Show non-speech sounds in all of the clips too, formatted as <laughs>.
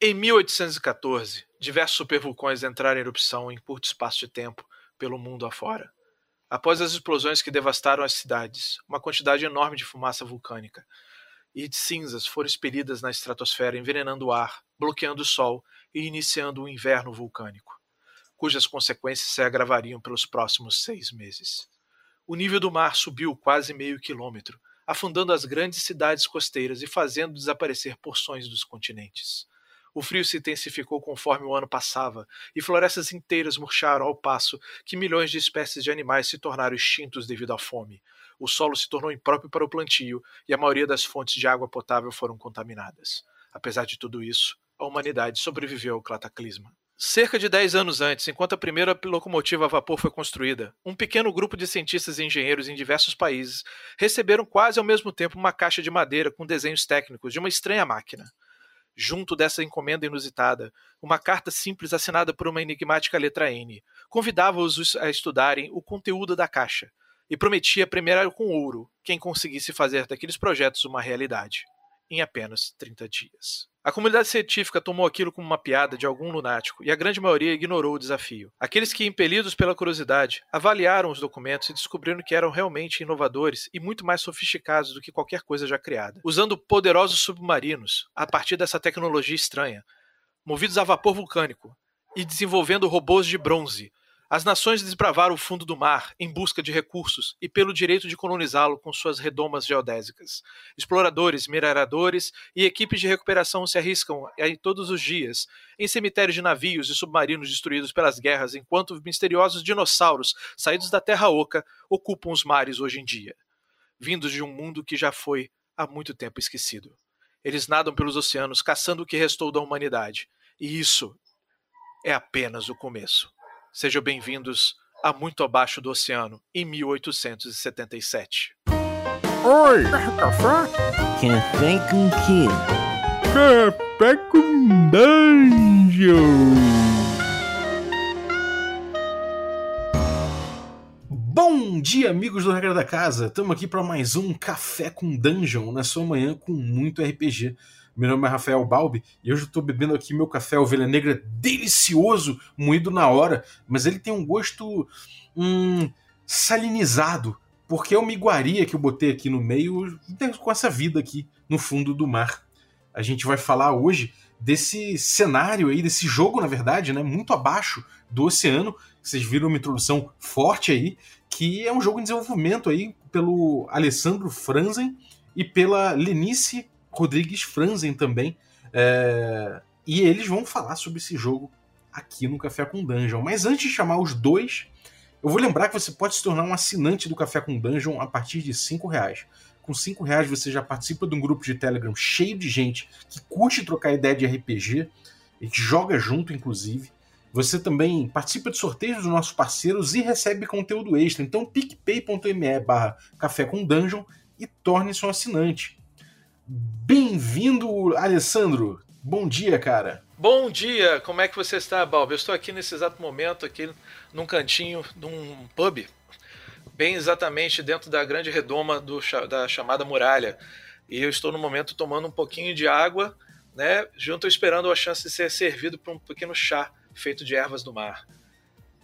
Em 1814, diversos supervulcões entraram em erupção em curto espaço de tempo pelo mundo afora. Após as explosões que devastaram as cidades, uma quantidade enorme de fumaça vulcânica e de cinzas foram expelidas na estratosfera, envenenando o ar, bloqueando o sol e iniciando um inverno vulcânico, cujas consequências se agravariam pelos próximos seis meses. O nível do mar subiu quase meio quilômetro, afundando as grandes cidades costeiras e fazendo desaparecer porções dos continentes. O frio se intensificou conforme o ano passava, e florestas inteiras murcharam ao passo que milhões de espécies de animais se tornaram extintos devido à fome. O solo se tornou impróprio para o plantio e a maioria das fontes de água potável foram contaminadas. Apesar de tudo isso, a humanidade sobreviveu ao cataclisma. Cerca de 10 anos antes, enquanto a primeira locomotiva a vapor foi construída, um pequeno grupo de cientistas e engenheiros em diversos países receberam quase ao mesmo tempo uma caixa de madeira com desenhos técnicos de uma estranha máquina. Junto dessa encomenda inusitada, uma carta simples assinada por uma enigmática letra N convidava-os a estudarem o conteúdo da caixa e prometia premiar com ouro quem conseguisse fazer daqueles projetos uma realidade, em apenas 30 dias. A comunidade científica tomou aquilo como uma piada de algum lunático e a grande maioria ignorou o desafio. Aqueles que, impelidos pela curiosidade, avaliaram os documentos e descobriram que eram realmente inovadores e muito mais sofisticados do que qualquer coisa já criada. Usando poderosos submarinos, a partir dessa tecnologia estranha, movidos a vapor vulcânico e desenvolvendo robôs de bronze, as nações desbravaram o fundo do mar em busca de recursos e pelo direito de colonizá-lo com suas redomas geodésicas. Exploradores, mineradores e equipes de recuperação se arriscam aí todos os dias em cemitérios de navios e submarinos destruídos pelas guerras, enquanto misteriosos dinossauros saídos da Terra Oca ocupam os mares hoje em dia, vindos de um mundo que já foi há muito tempo esquecido. Eles nadam pelos oceanos caçando o que restou da humanidade, e isso é apenas o começo. Sejam bem-vindos a Muito Abaixo do Oceano, em 1877. Oi, café? Café com quê? Café com dungeon! Bom dia, amigos do Regra da Casa! Estamos aqui para mais um Café com Dungeon, na sua manhã com muito RPG. Meu nome é Rafael Balbi e hoje eu estou bebendo aqui meu café ovelha negra delicioso, moído na hora, mas ele tem um gosto hum, salinizado, porque é uma iguaria que eu botei aqui no meio com essa vida aqui no fundo do mar. A gente vai falar hoje desse cenário aí, desse jogo, na verdade, né, muito abaixo do oceano. Vocês viram uma introdução forte aí, que é um jogo em desenvolvimento aí pelo Alessandro Franzen e pela Lenice Rodrigues Franzen também. É... E eles vão falar sobre esse jogo aqui no Café com Dungeon. Mas antes de chamar os dois, eu vou lembrar que você pode se tornar um assinante do Café com Dungeon a partir de cinco reais. Com cinco reais você já participa de um grupo de Telegram cheio de gente que curte trocar ideia de RPG e que joga junto, inclusive. Você também participa de sorteios dos nossos parceiros e recebe conteúdo extra. Então, picpay.me barra café com dungeon e torne-se um assinante. Bem-vindo, Alessandro. Bom dia, cara. Bom dia, como é que você está, Balbi? Eu estou aqui nesse exato momento, aqui num cantinho de um pub, bem exatamente dentro da grande redoma do, da chamada muralha. E eu estou no momento tomando um pouquinho de água, né? Junto esperando a chance de ser servido por um pequeno chá feito de ervas do mar.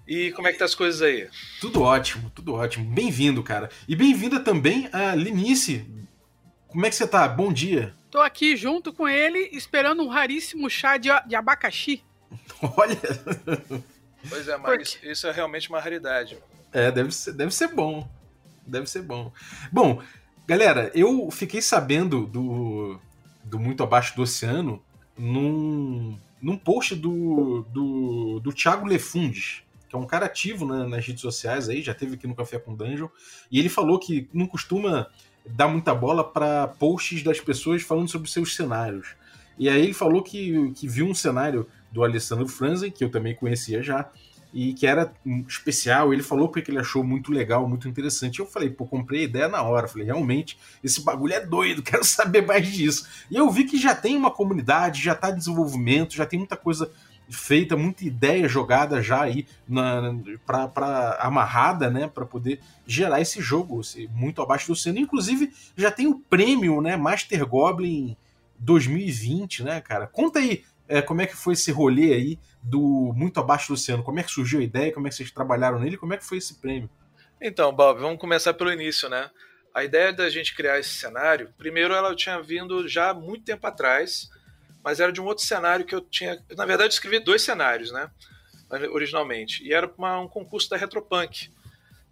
E como é que tá as coisas aí? Tudo ótimo, tudo ótimo. Bem-vindo, cara. E bem-vinda também a Linice, como é que você tá? Bom dia. Tô aqui junto com ele, esperando um raríssimo chá de, de abacaxi. <laughs> Olha. Pois é, mas isso, isso, é realmente uma raridade. É, deve ser, deve ser bom. Deve ser bom. Bom, galera, eu fiquei sabendo do, do Muito Abaixo do Oceano num, num post do, do, do Thiago Lefundes, que é um cara ativo né, nas redes sociais aí, já teve aqui no Café com Dungeon, e ele falou que não costuma dá muita bola para posts das pessoas falando sobre seus cenários. E aí ele falou que, que viu um cenário do Alessandro Franzen, que eu também conhecia já, e que era especial. Ele falou porque ele achou muito legal, muito interessante. Eu falei, pô, comprei a ideia na hora. Falei, realmente, esse bagulho é doido, <laughs> quero saber mais disso. E eu vi que já tem uma comunidade, já está desenvolvimento, já tem muita coisa feita, muita ideia jogada já aí para amarrada, né, para poder gerar esse jogo muito abaixo do oceano. Inclusive já tem o prêmio, né, Master Goblin 2020, né, cara? Conta aí é, como é que foi esse rolê aí do Muito Abaixo do Oceano? Como é que surgiu a ideia? Como é que vocês trabalharam nele? Como é que foi esse prêmio? Então, Bob, vamos começar pelo início, né? A ideia da gente criar esse cenário, primeiro ela tinha vindo já muito tempo atrás, mas era de um outro cenário que eu tinha. Na verdade, eu escrevi dois cenários, né? Originalmente. E era uma, um concurso da Retropunk.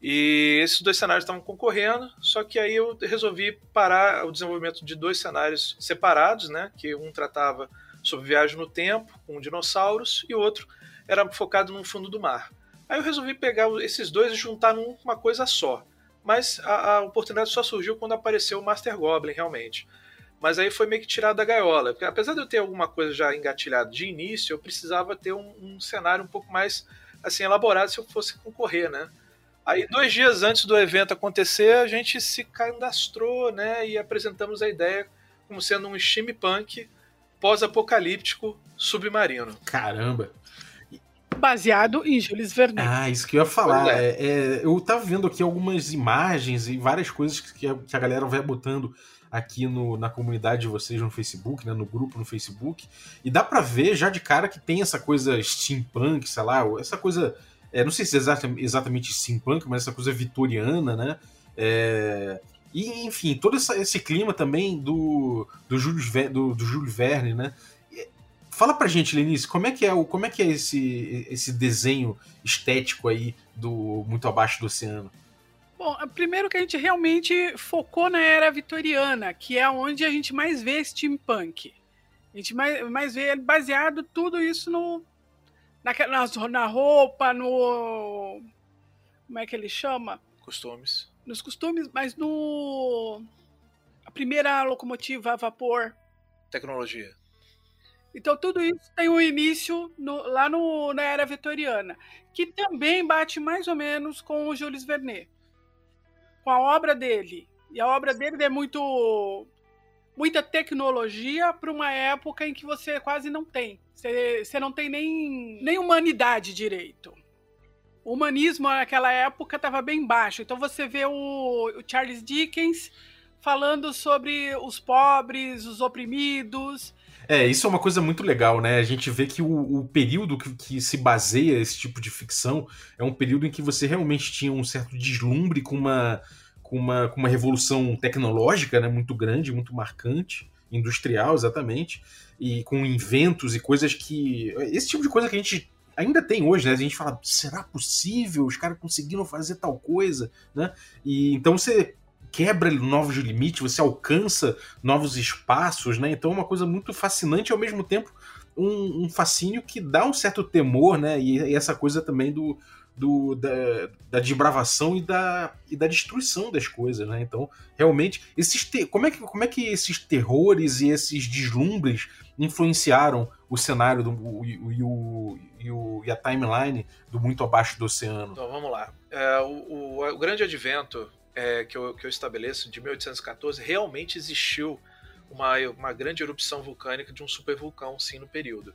E esses dois cenários estavam concorrendo, só que aí eu resolvi parar o desenvolvimento de dois cenários separados, né? Que um tratava sobre viagem no tempo, com dinossauros, e o outro era focado no fundo do mar. Aí eu resolvi pegar esses dois e juntar numa coisa só. Mas a, a oportunidade só surgiu quando apareceu o Master Goblin, realmente. Mas aí foi meio que tirado da gaiola. Porque apesar de eu ter alguma coisa já engatilhada de início, eu precisava ter um, um cenário um pouco mais assim elaborado se eu fosse concorrer, né? Aí, dois dias antes do evento acontecer, a gente se cadastrou, né? E apresentamos a ideia como sendo um steampunk pós-apocalíptico submarino. Caramba! Baseado em Jules Verne. Ah, isso que eu ia falar. É. É, é, eu tava vendo aqui algumas imagens e várias coisas que a, que a galera vai botando aqui no, na comunidade de vocês no Facebook, né, no grupo no Facebook, e dá pra ver já de cara que tem essa coisa steampunk, sei lá, essa coisa, é, não sei se é exata- exatamente steampunk, mas essa coisa vitoriana, né, é, e enfim, todo essa- esse clima também do, do, Júlio, do, do Júlio Verne, né, Fala pra gente, Lenice, como é que é, o, como é, que é esse, esse desenho estético aí do Muito Abaixo do Oceano? Bom, primeiro que a gente realmente focou na era vitoriana, que é onde a gente mais vê steampunk. A gente mais, mais vê baseado tudo isso no na, nas- na roupa, no como é que ele chama? Costumes. Nos costumes, mas no a primeira locomotiva a vapor. Tecnologia. Então tudo isso tem um início no- lá no, na era vitoriana, que também bate mais ou menos com o Jules Verne, com a obra dele. E a obra dele é muito muita tecnologia para uma época em que você quase não tem. Você, você não tem nem, nem humanidade direito. O humanismo naquela época estava bem baixo. Então você vê o, o Charles Dickens falando sobre os pobres, os oprimidos, É, isso é uma coisa muito legal, né? A gente vê que o, o período que, que se baseia esse tipo de ficção é um período em que você realmente tinha um certo deslumbre com uma, com uma, com uma revolução tecnológica né, muito grande, muito marcante, industrial, exatamente, e com inventos e coisas que. Esse tipo de coisa que a gente ainda tem hoje, né? A gente fala, será possível? Os caras conseguiram fazer tal coisa, né? E então você quebra novos limites, você alcança novos espaços, né? Então é uma coisa muito fascinante e ao mesmo tempo um, um fascínio que dá um certo temor, né? E, e essa coisa também do, do da, da desbravação e da, e da destruição das coisas, né? Então realmente esses te- como é que como é que esses terrores e esses deslumbres influenciaram o cenário do, o, e, o, e, o, e a timeline do muito abaixo do oceano? Então vamos lá. É, o, o- o grande advento é, que, eu, que eu estabeleço de 1814 realmente existiu uma, uma grande erupção vulcânica de um supervulcão, sim, no período.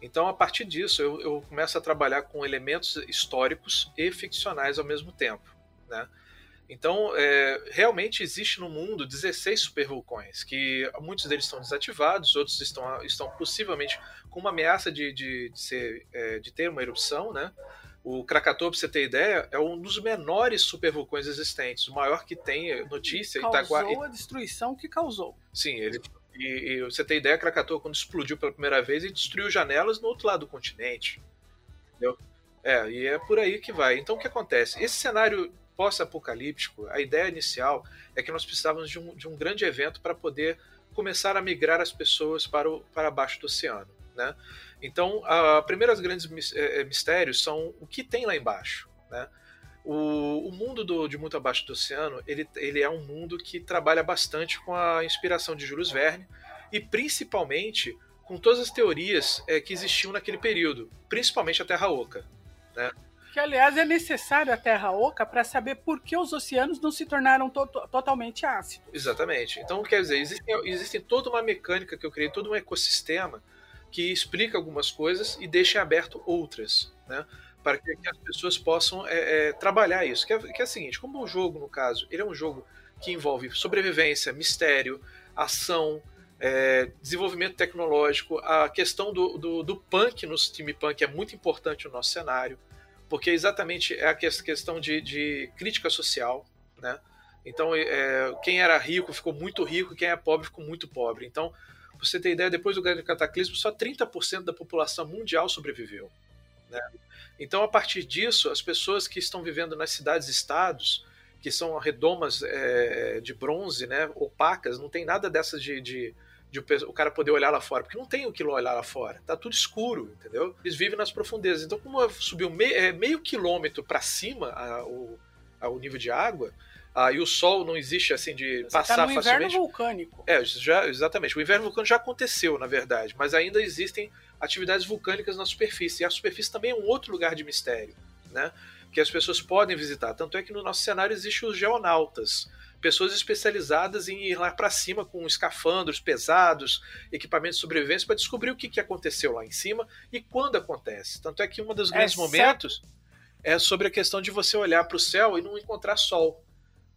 Então, a partir disso, eu, eu começo a trabalhar com elementos históricos e ficcionais ao mesmo tempo. Né? Então, é, realmente existe no mundo 16 supervulcões, que muitos deles estão desativados, outros estão, estão possivelmente com uma ameaça de, de, de ser, é, de ter uma erupção, né? O Krakatoa, pra você ter ideia, é um dos menores supervulcões existentes. O maior que tem notícia, causou Itaguá. a destruição que causou. Sim, ele. E, e você tem ideia, Krakatoa, quando explodiu pela primeira vez, ele destruiu janelas no outro lado do continente. Entendeu? É, e é por aí que vai. Então o que acontece? Esse cenário pós-apocalíptico, a ideia inicial é que nós precisávamos de um, de um grande evento para poder começar a migrar as pessoas para, o, para baixo do oceano. Né? Então, a primeiros grandes mis- eh, mistérios são o que tem lá embaixo. Né? O, o mundo do- de muito abaixo do oceano, ele, ele é um mundo que trabalha bastante com a inspiração de Jules Verne e principalmente com todas as teorias eh, que existiam naquele período, principalmente a Terra Oca. Que, aliás, é necessário a Terra Oca para saber por que os oceanos não se tornaram to- totalmente ácidos. Exatamente. Então, quer dizer, existe, existe toda uma mecânica que eu criei, todo um ecossistema que explica algumas coisas e deixa aberto outras, né? Para que, as pessoas possam é, é, trabalhar isso. Que é, que é o seguinte, como o jogo, no caso, ele é um jogo que envolve sobrevivência, mistério, ação, é, desenvolvimento tecnológico, a questão do, do, do punk no steampunk é muito importante no nosso cenário, porque exatamente é a questão de, de crítica social, né? Então, é, quem era rico ficou muito rico, quem é pobre ficou muito pobre. Então, você ter ideia, depois do grande cataclismo, só 30% da população mundial sobreviveu. Né? Então, a partir disso, as pessoas que estão vivendo nas cidades-estados, que são redomas é, de bronze, né, opacas, não tem nada dessas de, de, de, o cara poder olhar lá fora, porque não tem o que olhar lá fora, tá tudo escuro, entendeu? Eles vivem nas profundezas. Então, como subiu meio, é, meio quilômetro para cima a, o, a, o nível de água, ah, e o Sol não existe assim de Você passar tá no facilmente. inverno vulcânico. É, já, exatamente. O inverno vulcânico já aconteceu, na verdade, mas ainda existem atividades vulcânicas na superfície. E a superfície também é um outro lugar de mistério, né? Que as pessoas podem visitar. Tanto é que no nosso cenário existem os geonautas, pessoas especializadas em ir lá para cima com escafandros pesados, equipamentos de sobrevivência para descobrir o que, que aconteceu lá em cima e quando acontece. Tanto é que um dos grandes é momentos é sobre a questão de você olhar para o céu e não encontrar sol.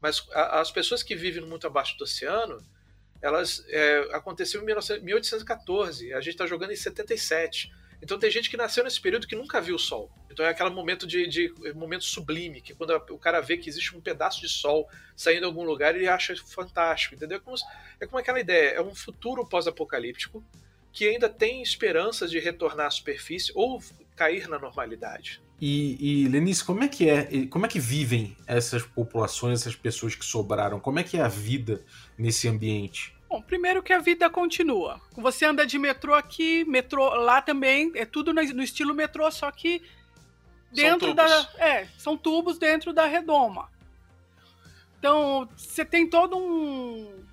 Mas a, as pessoas que vivem muito abaixo do oceano, elas é, aconteceu em 19, 1814, a gente está jogando em 77. Então tem gente que nasceu nesse período que nunca viu o sol. Então é aquele momento de, de momento sublime, que quando o cara vê que existe um pedaço de sol saindo de algum lugar, ele acha fantástico, entendeu? É como, é como aquela ideia, é um futuro pós-apocalíptico que ainda tem esperanças de retornar à superfície ou cair na normalidade. E, e Lenice, como é que é? Como é que vivem essas populações, essas pessoas que sobraram? Como é que é a vida nesse ambiente? Bom, primeiro que a vida continua. Você anda de metrô aqui, metrô lá também, é tudo no estilo metrô, só que dentro da. É, são tubos dentro da redoma. Então, você tem todo um.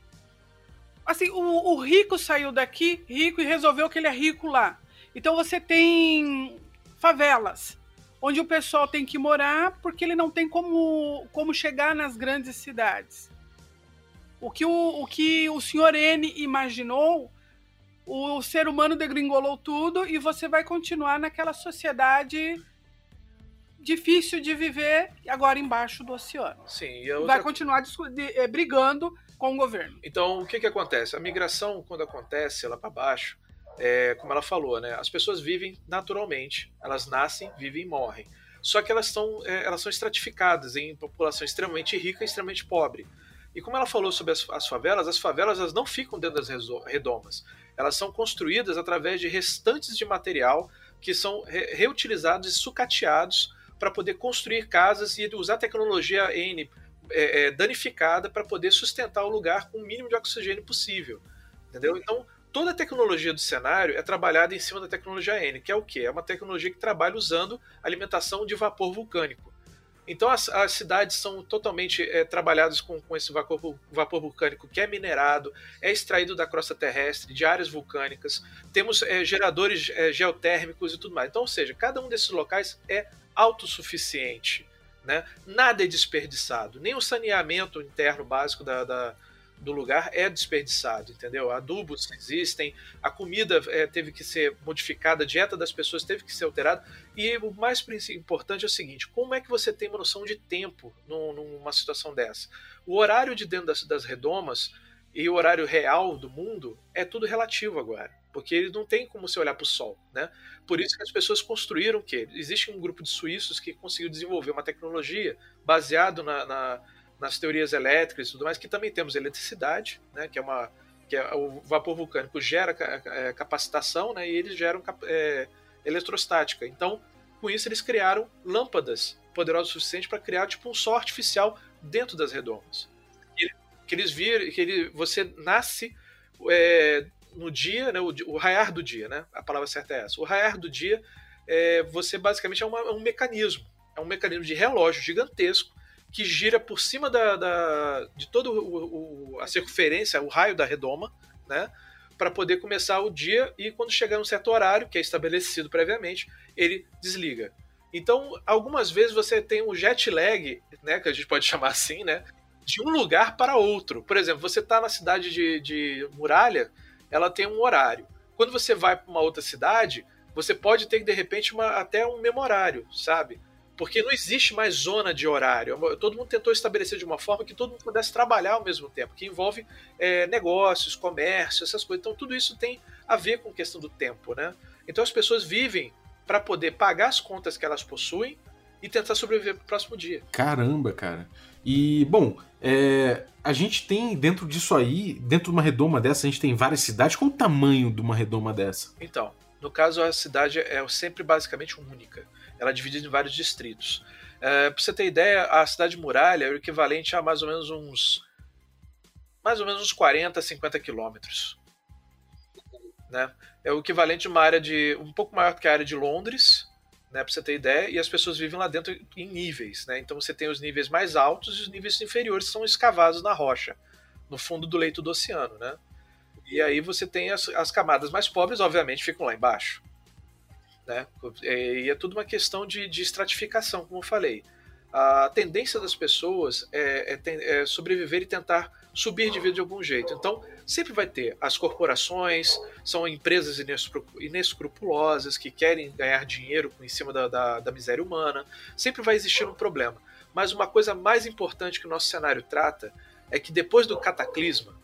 Assim, o, o rico saiu daqui, rico, e resolveu que ele é rico lá. Então você tem favelas onde o pessoal tem que morar porque ele não tem como, como chegar nas grandes cidades. O que o, o que o senhor N imaginou, o ser humano degringolou tudo e você vai continuar naquela sociedade difícil de viver agora embaixo do oceano. Sim, outra... vai continuar é, brigando com o governo. Então, o que, que acontece? A migração, quando acontece lá para baixo, é, como ela falou, né? As pessoas vivem naturalmente, elas nascem, vivem e morrem. Só que elas são, é, elas são estratificadas em população extremamente rica e extremamente pobre. E como ela falou sobre as, as favelas, as favelas elas não ficam dentro das redomas. Elas são construídas através de restantes de material que são re reutilizados e sucateados para poder construir casas e usar tecnologia N é, é, danificada para poder sustentar o lugar com o mínimo de oxigênio possível. Entendeu? Então, toda a tecnologia do cenário é trabalhada em cima da tecnologia N, que é o quê? É uma tecnologia que trabalha usando alimentação de vapor vulcânico. Então as, as cidades são totalmente é, trabalhadas com, com esse vapor, vapor, vulcânico que é minerado, é extraído da crosta terrestre, de áreas vulcânicas, temos é, geradores é, geotérmicos e tudo mais. Então, ou seja, cada um desses locais é autossuficiente. Né? Nada é desperdiçado, nem o saneamento interno básico da, da do lugar é desperdiçado, entendeu? Adubos existem, a comida é, teve que ser modificada, a dieta das pessoas teve que ser alterada. E o mais importante é o seguinte: como é que você tem uma noção de tempo numa situação dessa? O horário de dentro das, das redomas e o horário real do mundo é tudo relativo agora, porque ele não tem como você olhar para o sol, né? Por isso que as pessoas construíram o quê? Existe um grupo de suíços que conseguiu desenvolver uma tecnologia baseado na, na nas teorias elétricas e tudo mais, que também temos eletricidade, né, que é uma que é, o vapor vulcânico gera é, capacitação, né, e eles geram é, eletrostática. Então, com isso eles criaram lâmpadas poderosas o suficiente para criar tipo um sol artificial dentro das redomas. Que, que eles viram que ele, você nasce é, no dia, né, o, o, raiar do dia, né, a palavra certa é essa. O raiar do dia, é, você basicamente é, uma, é um mecanismo, é um mecanismo de relógio gigantesco que gira por cima da, da de toda a circunferência, o raio da redoma, né? Para poder começar o dia e quando chegar um certo horário, que é estabelecido previamente, ele desliga. Então, algumas vezes você tem um jet lag, né, que a gente pode <laughs> chamar assim, né, de um lugar para outro. Por exemplo, você está na cidade de, de Muralha, ela tem um horário. Quando você vai para uma outra cidade, você pode ter de repente uma, até um memorário, sabe? Porque não existe mais zona de horário. Todo mundo tentou estabelecer de uma forma que todo mundo pudesse trabalhar ao mesmo tempo, que envolve é, negócios, comércio, essas coisas. Então tudo isso tem a ver com questão do tempo, né? Então as pessoas vivem para poder pagar as contas que elas possuem e tentar sobreviver pro próximo dia. Caramba, cara. E, bom, é, a gente tem dentro disso aí, dentro de uma redoma dessa, a gente tem várias cidades. Qual o tamanho de uma redoma dessa? Então, no caso, a cidade é sempre basicamente única. Ela é dividida em vários distritos. É, pra você ter ideia, a cidade muralha é o equivalente a mais ou menos uns. Mais ou menos uns 40, 50 quilômetros. Né? É o equivalente a uma área de. um pouco maior que a área de Londres, né, para você ter ideia, e as pessoas vivem lá dentro em níveis. Né? Então você tem os níveis mais altos e os níveis inferiores que são escavados na rocha, no fundo do leito do oceano. Né? E aí você tem as, as camadas mais pobres, obviamente, ficam lá embaixo. Né? E é tudo uma questão de, de estratificação, como eu falei. A tendência das pessoas é, é, é sobreviver e tentar subir de vida de algum jeito. Então, sempre vai ter as corporações, são empresas inescrupulosas que querem ganhar dinheiro em cima da, da, da miséria humana. Sempre vai existir um problema. Mas uma coisa mais importante que o nosso cenário trata é que depois do cataclisma,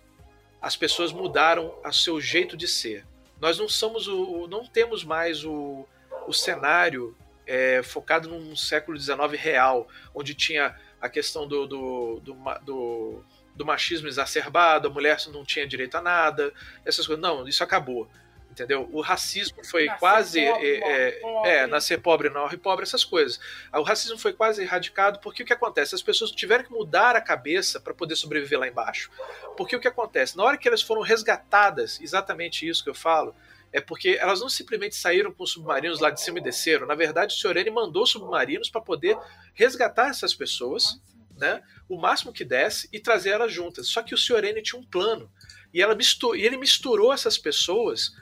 as pessoas mudaram o seu jeito de ser. Nós não somos o, não temos mais o, o cenário é, focado num século XIX real, onde tinha a questão do, do, do, do do machismo exacerbado, a mulher não tinha direito a nada, essas coisas. Não, isso acabou. Entendeu? O racismo foi nascer quase. Pobre, é, pobre. é, nascer pobre, não morre pobre, essas coisas. O racismo foi quase erradicado porque o que acontece? As pessoas tiveram que mudar a cabeça para poder sobreviver lá embaixo. Porque o que acontece? Na hora que elas foram resgatadas, exatamente isso que eu falo, é porque elas não simplesmente saíram com submarinos lá de cima e desceram. Na verdade, o senhor N mandou submarinos para poder resgatar essas pessoas né, o máximo que desse e trazer elas juntas. Só que o Sr. N tinha um plano e, ela misturou, e ele misturou essas pessoas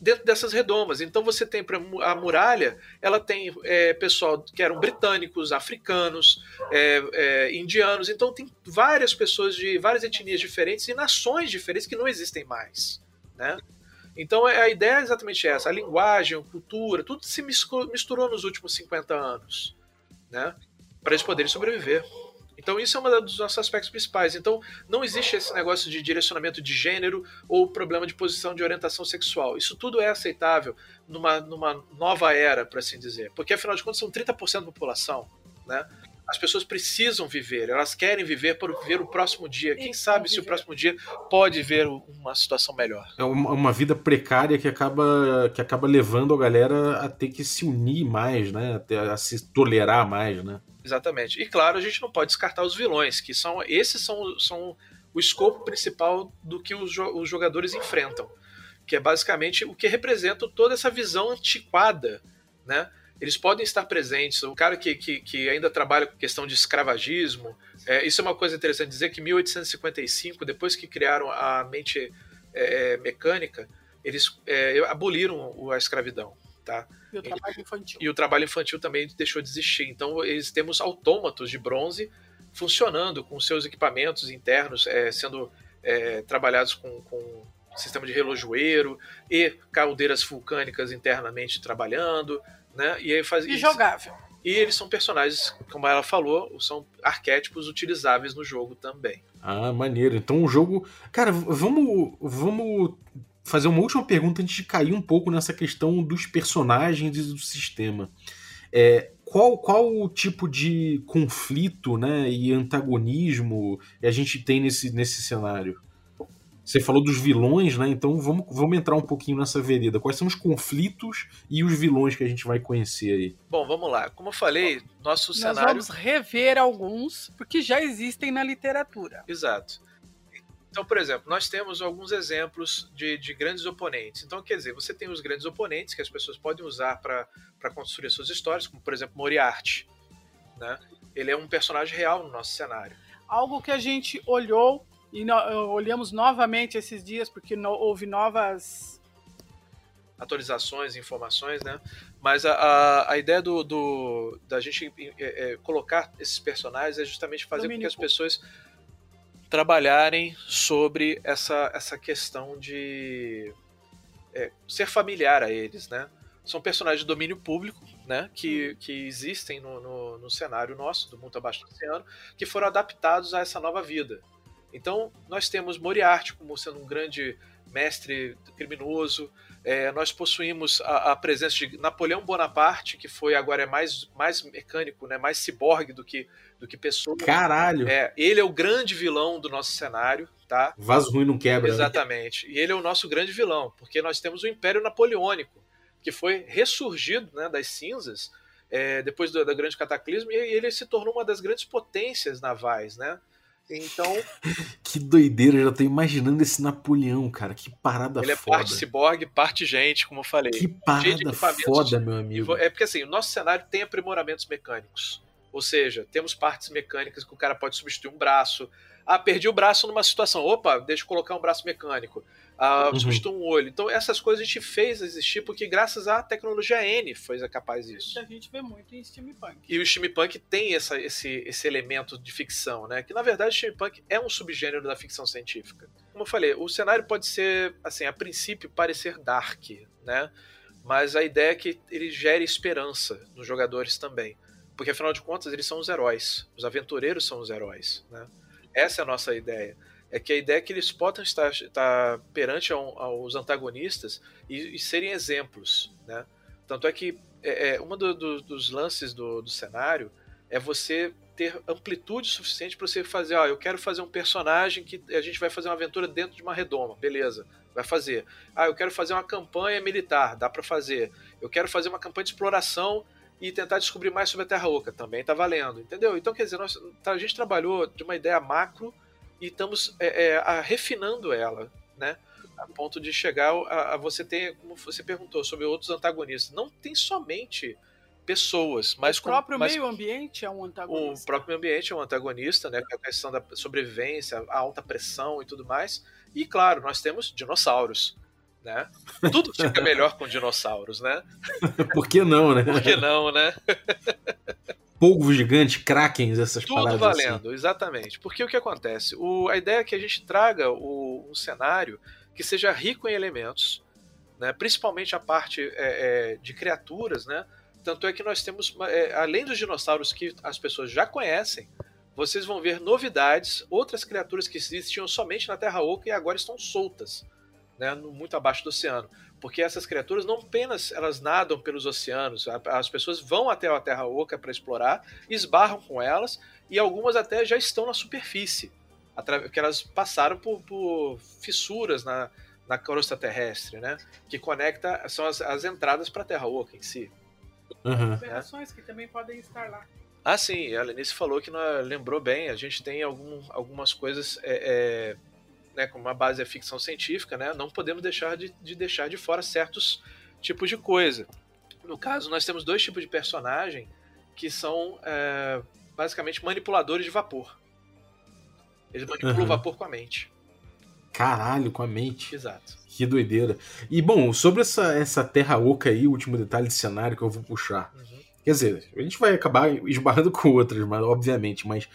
dentro dessas redomas. Então você tem a muralha, ela tem é, pessoal que eram britânicos, africanos, é, é, indianos. Então tem várias pessoas de várias etnias diferentes e nações diferentes que não existem mais, né? Então é, a ideia é exatamente essa: a linguagem, a cultura, tudo se misturou nos últimos 50 anos, né? Para eles poderem sobreviver. Então isso é um dos nossos aspectos principais. Então não existe esse negócio de direcionamento de gênero ou problema de posição de orientação sexual. Isso tudo é aceitável numa, numa nova era, por assim dizer. Porque afinal de contas são 30% da população, né? As pessoas precisam viver, elas querem viver para ver o próximo dia. Quem sabe se o próximo dia pode ver uma situação melhor. É uma, uma vida precária que acaba, que acaba levando a galera a ter que se unir mais, né? A, a se tolerar mais, né? Exatamente. E claro, a gente não pode descartar os vilões, que são esses são, são o escopo principal do que os, os jogadores enfrentam, que é basicamente o que representa toda essa visão antiquada, né? Eles podem estar presentes. O cara que, que, que ainda trabalha com questão de escravagismo, é, isso é uma coisa interessante dizer que em 1855, depois que criaram a mente é, é mecânica, eles é, aboliram a escravidão, tá? E o trabalho infantil. E o trabalho infantil também deixou de existir. Então, eles temos autômatos de bronze funcionando com seus equipamentos internos, é, sendo é, trabalhados com, com sistema de relojoeiro e caldeiras vulcânicas internamente trabalhando, né? E aí faz e jogável. E eles são personagens, como ela falou, são arquétipos utilizáveis no jogo também. Ah, maneiro. Então o jogo. Cara, vamos, vamos fazer uma última pergunta antes de cair um pouco nessa questão dos personagens e do sistema. É, qual, qual o tipo de conflito né, e antagonismo a gente tem nesse, nesse cenário? Você falou dos vilões, né? Então vamos, vamos entrar um pouquinho nessa vereda. Quais são os conflitos e os vilões que a gente vai conhecer aí? Bom, vamos lá. Como eu falei, nosso Nós cenário. Vamos rever alguns, porque já existem na literatura. Exato. Então, por exemplo, nós temos alguns exemplos de, de, grandes oponentes. Então, quer dizer, você tem os grandes oponentes que as pessoas podem usar para construir suas histórias, como, por exemplo, Moriarty. Né? Ele é um personagem real no nosso cenário. Algo que a gente olhou e no, olhamos novamente esses dias, porque no, houve novas atualizações, informações, né? Mas a, a, a ideia do, do, da gente é, é, colocar esses personagens é justamente fazer Dominico. com que as pessoas trabalharem sobre essa, essa questão de é, ser familiar a eles, né? são personagens de domínio público, né, que, que existem no, no, no cenário nosso, do mundo abaixo do oceano, que foram adaptados a essa nova vida. Então, nós temos Moriarty como sendo um grande mestre criminoso, é, nós possuímos a, a, presença de Napoleão Bonaparte, que foi agora é mais, mais mecânico, né, mais ciborgue do que, do que pessoa. Caralho! É, ele é o grande vilão do nosso cenário, tá? Vaso ruim não quebra. né? Exatamente. Né? E ele é o nosso grande vilão, porque nós temos o Império Napoleônico, que foi ressurgido né, das cinzas é, depois do, do grande cataclismo, e ele se tornou uma das grandes potências navais, né? Então. que doideira, eu já tô imaginando esse Napoleão, cara. Que parada ele foda. Ele é parte ciborgue, parte gente, como eu falei. Que parada foda, meu amigo. É porque assim, o nosso cenário tem aprimoramentos mecânicos. Ou seja, temos partes mecânicas que o cara pode substituir um braço. Ah, perdi o braço numa situação. Opa, deixa eu colocar um braço mecânico. Ah, uhum. substituir um olho. Então, essas coisas a gente fez existir porque, graças à tecnologia N, foi capaz disso. A gente vê muito em steampunk. E o steampunk tem essa, esse, esse elemento de ficção, né? Que na verdade o steampunk é um subgênero da ficção científica. Como eu falei, o cenário pode ser, assim, a princípio parecer dark, né? Mas a ideia é que ele gere esperança nos jogadores também. Porque afinal de contas, eles são os heróis. Os aventureiros são os heróis, né? Essa é a nossa ideia. É que a ideia é que eles possam estar, estar perante aos antagonistas e, e, serem exemplos, né? Tanto é que é, é um do, do, dos lances do, do, cenário é você ter amplitude suficiente para você fazer, ó, eu quero fazer um personagem que a gente vai fazer uma aventura dentro de uma redoma, beleza? Vai fazer. Ah, eu quero fazer uma campanha militar, dá para fazer. Eu quero fazer uma campanha de exploração e tentar descobrir mais sobre a Terra Oca. Também está valendo, entendeu? Então, quer dizer, nós, tá, a gente trabalhou de uma ideia macro e estamos é, é, a, refinando ela, né? A ponto de chegar a, a, você ter, como você perguntou, sobre outros antagonistas. Não tem somente pessoas, mas o próprio com, mas, meio ambiente é um antagonista. O próprio meio ambiente é um antagonista, né? Com a questão da sobrevivência, a alta pressão e tudo mais. E claro, nós temos dinossauros. Né? Tudo fica melhor com dinossauros, né? <laughs> Por que não, né? Por que não, né? <laughs> polvo gigante, krakens, essas Tudo paradas. Tudo valendo, assim. exatamente. Porque o que acontece? O, a ideia é que a gente traga o, um cenário que seja rico em elementos, né? principalmente a parte é, é, de criaturas, né? Tanto é que nós temos, é, além dos dinossauros que as pessoas já conhecem, vocês vão ver novidades, outras criaturas que existiam somente na Terra Oca e agora estão soltas né, muito abaixo do oceano. Porque essas criaturas não apenas elas nadam pelos oceanos, as pessoas vão até a Terra Oca para explorar, esbarram com elas e algumas até já estão na superfície, que elas passaram por, por fissuras na, na crosta terrestre, né? Que conecta, são as, as entradas para a Terra Oca em si. Uhum. Operações que também podem estar lá. Ah, sim, a Lenice falou que não, lembrou bem, a gente tem algum, algumas coisas é, é, né, como uma base é ficção científica, né, não podemos deixar de, de deixar de fora certos tipos de coisa. No caso, nós temos dois tipos de personagem que são é, basicamente manipuladores de vapor. Eles manipulam uhum. o vapor com a mente. Caralho, com a mente. Exato. Que doideira. E bom, sobre essa, essa terra oca aí, o último detalhe de cenário que eu vou puxar. Uhum. Quer dizer, a gente vai acabar esbarrando com outras, mas, obviamente, mas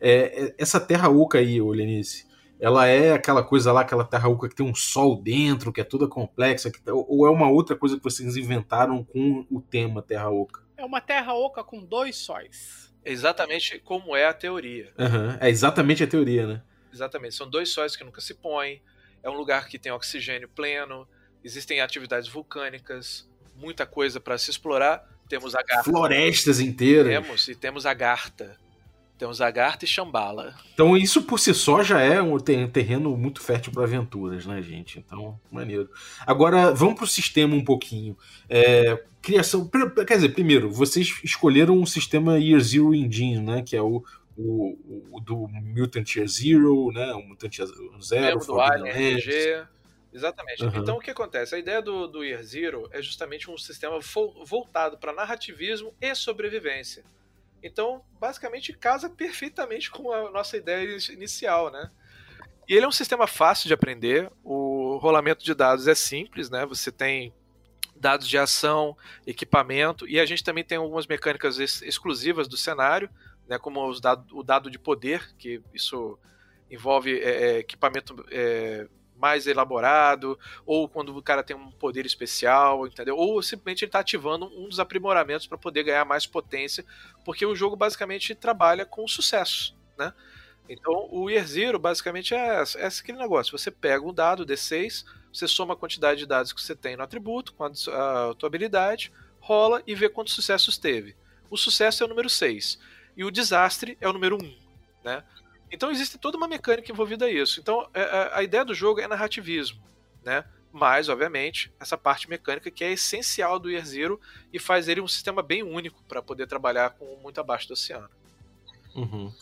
é, essa terra oca aí, Lenice, ela é aquela coisa lá, aquela terra oca que tem um sol dentro, que é toda complexa, que, ou é uma outra coisa que vocês inventaram com o tema terra oca? É uma terra oca com dois sóis. Exatamente como é a teoria. Uhum. É exatamente a teoria, né? Exatamente. São dois sóis que nunca se põem. É um lugar que tem oxigênio pleno. Existem atividades vulcânicas, muita coisa para se explorar. Temos a garta. Florestas inteiras. Temos, e temos a garta temos Agartha e Shambhala. Então isso por si só já é um terreno muito fértil para aventuras, né, gente? Então, maneiro. Agora, vamos pro sistema um pouquinho. É, criação... Quer dizer, primeiro, vocês escolheram um sistema Year Zero Engine, né? Que é o, o, o do Mutant Year Zero, né? O Mutant Year Zero, do Alien RPG. Exatamente. Uhum. Então, o que acontece? A ideia do, do Year Zero é justamente um sistema voltado para narrativismo e sobrevivência. Então, basicamente, casa perfeitamente com a nossa ideia inicial, né? E ele é um sistema fácil de aprender. O rolamento de dados é simples, né? Você tem dados de ação, equipamento, e a gente também tem algumas mecânicas ex exclusivas do cenário, né? Como dado, o dado de poder, que isso envolve é, é equipamento é, mais elaborado, ou quando o cara tem um poder especial, entendeu? Ou simplesmente ele está ativando um dos aprimoramentos para poder ganhar mais potência, porque o jogo basicamente trabalha com sucesso, né? Então o Year Zero basicamente é, é aquele negócio: você pega um dado D6, você soma a quantidade de dados que você tem no atributo, com a, a tua habilidade, rola e vê quantos sucessos teve. O sucesso é o número 6 e o desastre é o número 1, né? Então existe toda uma mecânica envolvida a isso. Então a, é, é, a ideia do jogo é narrativismo, né? Mas, obviamente, essa parte mecânica que é essencial do Year Zero e faz ele um sistema bem único para poder trabalhar com muito abaixo do oceano. Uhum.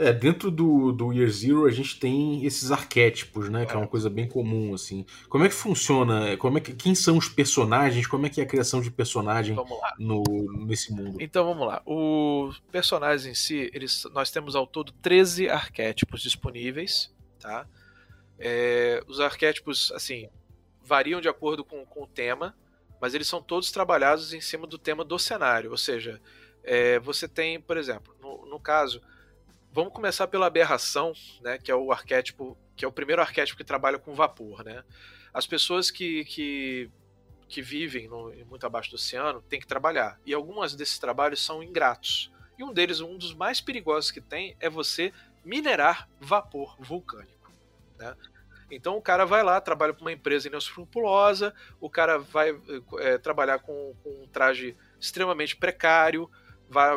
É, dentro do, do Year Zero a gente tem esses arquétipos, né? Que é. é uma coisa bem comum, assim. Como é que funciona? Como é que, quem são os personagens? Como é que é a criação de personagem no, nesse mundo? Então vamos lá. Os personagens em si, eles, nós temos ao todo 13 arquétipos disponíveis, tá? É, os arquétipos, assim, variam de acordo com, com o tema, mas eles são todos trabalhados em cima do tema do cenário. Ou seja, é, você tem, por exemplo, no, no caso Vamos começar pela aberração, né, que é o arquétipo, que é o primeiro arquétipo que trabalha com vapor, né? As pessoas que, que, que vivem no, muito abaixo do oceano têm que trabalhar. E algumas desses trabalhos são ingratos. E um deles, um dos mais perigosos que tem, é você minerar vapor vulcânico. Né? Então o cara vai lá, trabalha para uma empresa inescrupulosa, o cara vai é, trabalhar com, com um traje extremamente precário,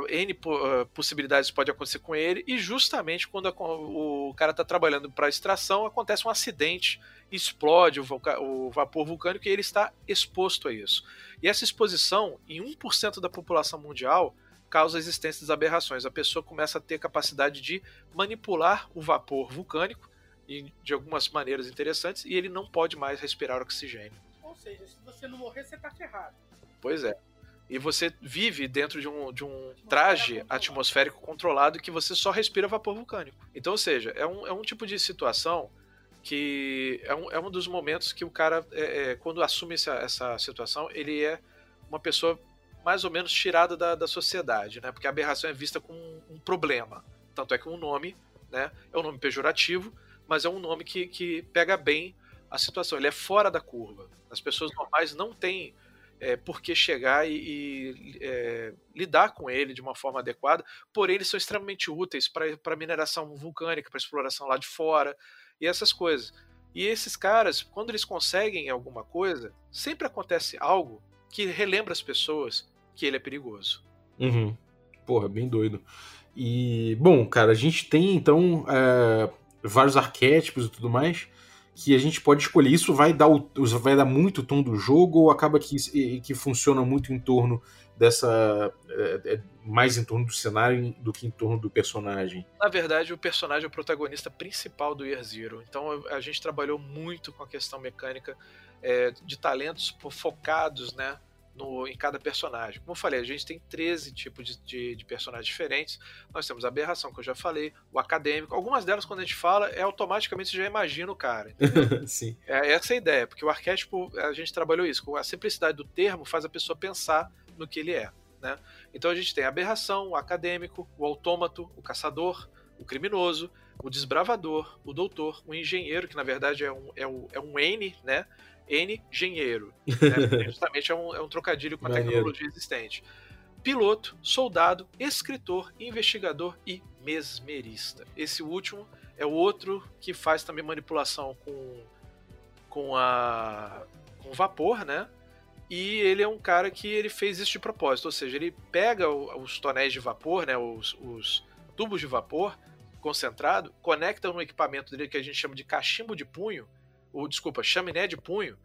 N uh, possibilidades pode acontecer com ele, e justamente quando a, o cara está trabalhando para extração, acontece um acidente, explode o, o, vapor vulcânico e ele está exposto a isso. E essa exposição, em 1% da população mundial, causa a existência das aberrações. A pessoa começa a ter capacidade de manipular o vapor vulcânico e, de algumas maneiras interessantes e ele não pode mais respirar oxigênio. Ou seja, se você não morrer, você está ferrado. Pois é e você vive dentro de um, de um traje atmosférico controlado que você só respira vapor vulcânico. Então, ou seja, é um, é um tipo de situação que é um, é um dos momentos que o cara, é, é, quando assume essa, essa situação, ele é uma pessoa mais ou menos tirada da, da sociedade, né? Porque a aberração é vista como um, um problema. Tanto é que um nome, né? É um nome pejorativo, mas é um nome que, que pega bem a situação. Ele é fora da curva. As pessoas normais não têm é, por que chegar e, e é, lidar com ele de uma forma adequada, porém eles são extremamente úteis para mineração vulcânica, para exploração lá de fora e essas coisas. E esses caras, quando eles conseguem alguma coisa, sempre acontece algo que relembra as pessoas que ele é perigoso. Uhum. Porra, bem doido. E, bom, cara, a gente tem então é, vários arquétipos e tudo mais que a gente pode escolher. Isso vai dar, o, vai dar muito o tom do jogo ou acaba que, que funciona muito em torno dessa. É, é, mais em torno do cenário do que em torno do personagem? Na verdade, o personagem é o protagonista principal do Year Zero. Então a gente trabalhou muito com a questão mecânica é, de talentos focados, né? No, em cada personagem. Como eu falei, a gente tem 13 tipos de, de, de, personagens diferentes. Nós temos a aberração, que eu já falei, o acadêmico. Algumas delas, quando a gente fala, é automaticamente você já imagina o cara. <laughs> Sim. É essa é a ideia, porque o arquétipo, a gente trabalhou isso. Com a simplicidade do termo faz a pessoa pensar no que ele é. Né? Então a gente tem a aberração, o acadêmico, o autômato, o caçador, o criminoso, o desbravador, o doutor, o engenheiro, que na verdade é um, é um, é um N, né? Engenheiro. <laughs> Né? Justamente é um, é um, trocadilho com a Maneiro. tecnologia existente. Piloto, soldado, escritor, investigador e mesmerista. Esse último é o outro que faz também manipulação com, com a com vapor, né? E ele é um cara que ele fez isso de propósito, ou seja, ele pega os tonéis de vapor, né, os, os tubos de vapor concentrado, conecta no equipamento dele que a gente chama de cachimbo de punho, ou desculpa, chaminé de punho,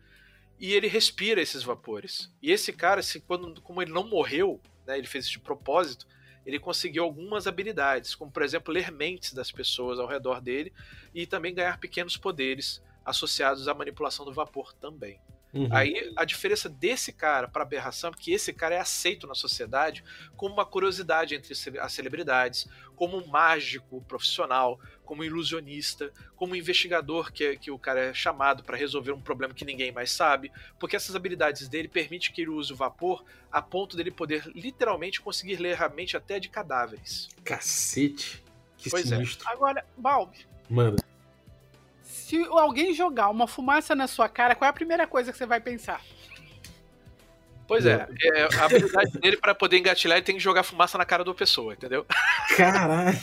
e ele respira esses vapores. E esse cara, se, quando, como ele não morreu, né, ele fez isso de propósito, ele conseguiu algumas habilidades, como por exemplo ler mentes das pessoas ao redor dele e também ganhar pequenos poderes associados à manipulação do vapor também. Uhum. Aí a diferença desse cara para aberração é que esse cara é aceito na sociedade como uma curiosidade entre as celebridades, como um mágico profissional, como ilusionista, como investigador que, que o cara é chamado para resolver um problema que ninguém mais sabe, porque essas habilidades dele permitem que ele use o vapor a ponto dele poder literalmente conseguir ler a mente até de cadáveres. Cacete! Que pois é. sinistro. É. Agora, Balbi. Manda Se alguém jogar uma fumaça na sua cara, qual é a primeira coisa que você vai pensar? Pois é, é a habilidade dele para poder engatilhar, ele tem que jogar fumaça na cara da pessoa, entendeu? Caralho!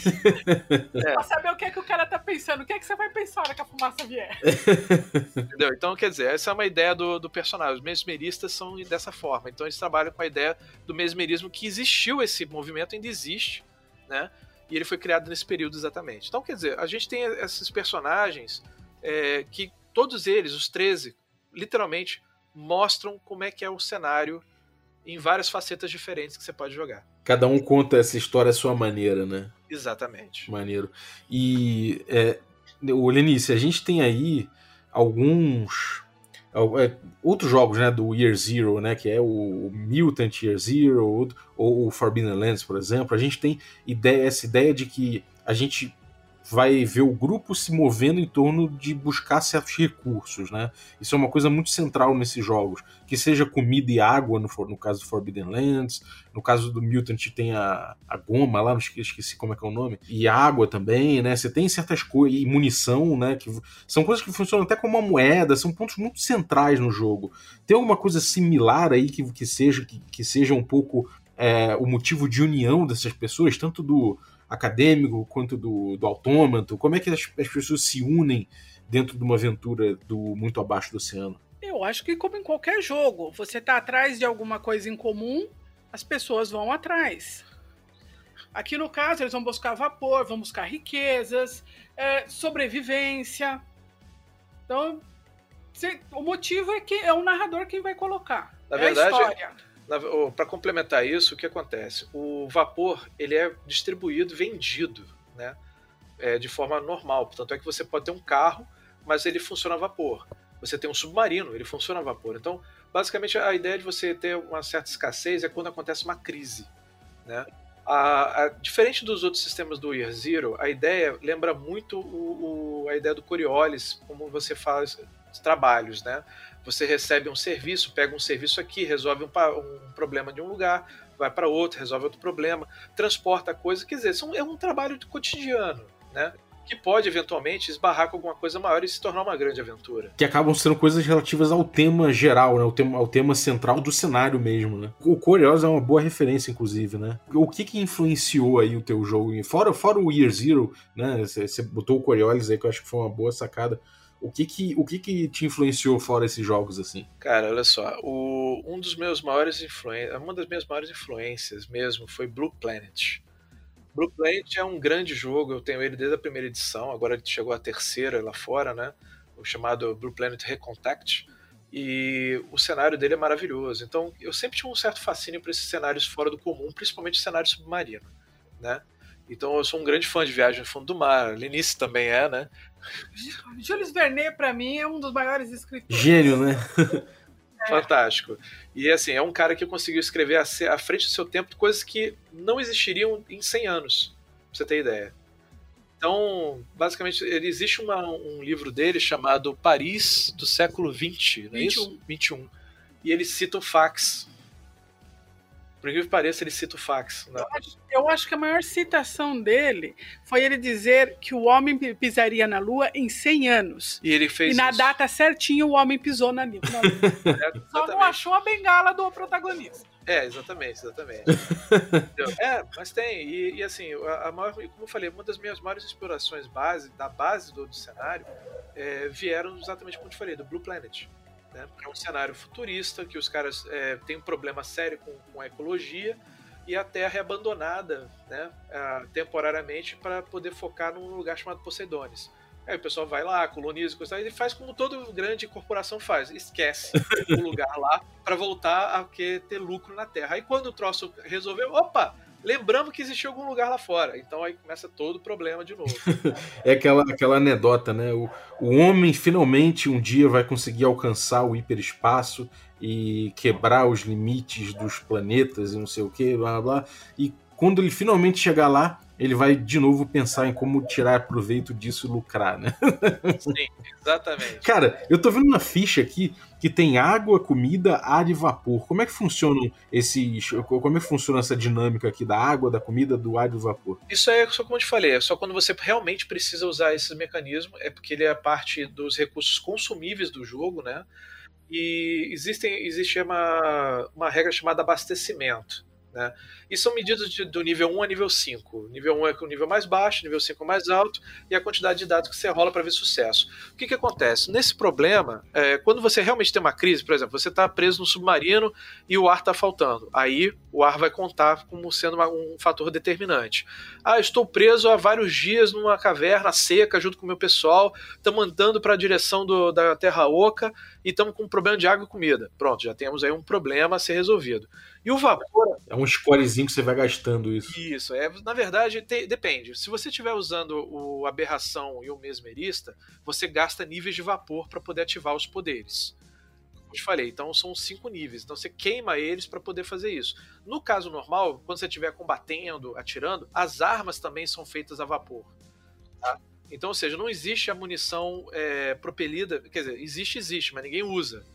Pra saber o que é que o cara tá pensando, o que é que você vai pensar na hora que a fumaça vier? Entendeu? Então, quer dizer, essa é uma ideia do, do personagem. Os mesmeristas são dessa forma. Então, eles trabalham com a ideia do mesmerismo que existiu esse movimento, ainda existe, né? E ele foi criado nesse período exatamente. Então, quer dizer, a gente tem esses personagens é, que todos eles, os 13, literalmente mostram como é que é o cenário em várias facetas diferentes que você pode jogar. Cada um conta essa história à sua maneira, né? Exatamente. Maneiro. E, é, o Lenice, a gente tem aí alguns é, outros jogos né, do Year Zero, né, que é o Mutant Year Zero ou, ou o Forbidden Lands, por exemplo, a gente tem ideia, essa ideia de que a gente vai ver o grupo se movendo em torno de buscar certos recursos, né? Isso é uma coisa muito central nesses jogos, que seja comida e água, no, no caso do Forbidden Lands, no caso do Mutant tem a, a goma lá, não esqueci, como é que é o nome, e água também, né? Você tem certas coisas, e munição, né? Que são coisas que funcionam até como uma moeda, são pontos muito centrais no jogo. Tem alguma coisa similar aí que, que seja que, que seja um pouco é, o motivo de união dessas pessoas, tanto do acadêmico quanto do, do autômato? Como é que as, as pessoas se unem dentro de uma aventura do muito abaixo do oceano? Eu acho que como em qualquer jogo, você está atrás de alguma coisa em comum, as pessoas vão atrás. Aqui no caso, eles vão buscar vapor, vão buscar riquezas, é, sobrevivência. Então, o motivo é que é o narrador quem vai colocar. Na é verdade, a história. Para complementar isso, o que acontece? O vapor ele é distribuído, vendido, né? É, de forma normal. Portanto, é que você pode ter um carro, mas ele funciona a vapor. Você tem um submarino, ele funciona a vapor. Então, basicamente, a ideia de você ter uma certa escassez é quando acontece uma crise, né? A, a, diferente dos outros sistemas do Year Zero, a ideia lembra muito o, o, a ideia do Coriolis, como você faz trabalhos, né? Você recebe um serviço, pega um serviço aqui, resolve um, um problema de um lugar, vai para outro, resolve outro problema, transporta coisa. Quer dizer, é um trabalho cotidiano, né? Que pode eventualmente esbarrar com alguma coisa maior e se tornar uma grande aventura. Que acabam sendo coisas relativas ao tema geral, né? O tema, ao tema central do cenário mesmo, né? O Curious é uma boa referência, inclusive, né? O que que influenciou aí o teu jogo? Fora, fora o Year Zero, né? Você botou o Coriolis aí, que eu acho que foi uma boa sacada. O que que, o que que te influenciou fora esses jogos assim? Cara, olha só, o, um dos meus maiores influências, uma das minhas maiores influências mesmo foi Blue Planet. Blue Planet é um grande jogo, eu tenho ele desde a primeira edição, agora ele chegou à terceira lá fora, né? O chamado Blue Planet Recontact. E o cenário dele é maravilhoso. Então, eu sempre tive um certo fascínio por esses cenários fora do comum, principalmente cenário submarino, né? Então eu sou um grande fã de Viagem no Fundo do Mar. Linice também é, né? Jules Verne, para mim, é um dos maiores escritores. Gênio, né? É. Fantástico. E assim, é um cara que conseguiu escrever à frente do seu tempo coisas que não existiriam em 100 anos, pra você ter ideia. Então, basicamente, ele existe uma, um livro dele chamado Paris do século XX, não é 21. isso? 21. E ele cita o fax por incrível que pareça, ele cita o fax. Né? Eu, acho, eu, acho, que a maior citação dele foi ele dizer que o homem pisaria na Lua em 100 anos. E ele fez E na isso. data certinha o homem pisou na Lua. É, <laughs> Só não achou a bengala do protagonista. É, exatamente, exatamente. <laughs> é, mas tem. E, e assim, a, a, maior, como eu falei, uma das minhas maiores inspirações base, da base do, do cenário, é, vieram exatamente como eu te falei, do Blue Planet. Né? É um cenário futurista que os caras é, têm um problema sério com, com, a ecologia e a Terra é abandonada né, temporariamente para poder focar num lugar chamado Poseidones. Aí o pessoal vai lá, coloniza, coisa, ele faz como todo grande corporação faz, esquece o lugar lá para voltar a ter lucro na Terra. Aí quando o troço resolveu, opa, lembramos que existia algum lugar lá fora. Então aí começa todo o problema de novo. <laughs> é aquela, aquela anedota, né? O, o homem finalmente um dia vai conseguir alcançar o hiperespaço e quebrar os limites dos planetas e não sei o que, blá blá. E quando ele finalmente chegar lá, ele vai de novo pensar em como tirar proveito disso e lucrar, né? <laughs> Sim, exatamente. Cara, eu tô vendo uma ficha aqui que tem água, comida, ar e vapor. Como é que funcionam esses. Como é que funciona essa dinâmica aqui da água, da comida, do ar e do vapor? Isso é só como eu te falei, é só quando você realmente precisa usar esse mecanismo, é porque ele é parte dos recursos consumíveis do jogo, né? E existem, existe uma, uma regra chamada abastecimento. Né? E são medidas de, do nível 1 a nível 5. Nível 1 é o nível mais baixo, nível 5 é o mais alto, e a quantidade de dados que você rola para ver sucesso. O que, que acontece? Nesse problema, é, quando você realmente tem uma crise, por exemplo, você está preso no submarino e o ar está faltando. Aí o ar vai contar como sendo uma, um fator determinante. Ah, estou preso há vários dias numa caverna seca junto com o meu pessoal, estamos andando para a direção do, da Terra Oca e estamos com um problema de água e comida. Pronto, já temos aí um problema a ser resolvido. E o vapor. É um scorezinho que você vai gastando isso. Isso, é, na verdade, te, depende. Se você estiver usando o aberração e o mesmerista, você gasta níveis de vapor para poder ativar os poderes. Como eu te falei, então são cinco níveis. Então você queima eles para poder fazer isso. No caso normal, quando você estiver combatendo, atirando, as armas também são feitas a vapor. Tá? Então, ou seja, não existe a munição é, propelida. Quer dizer, existe, existe, mas ninguém usa.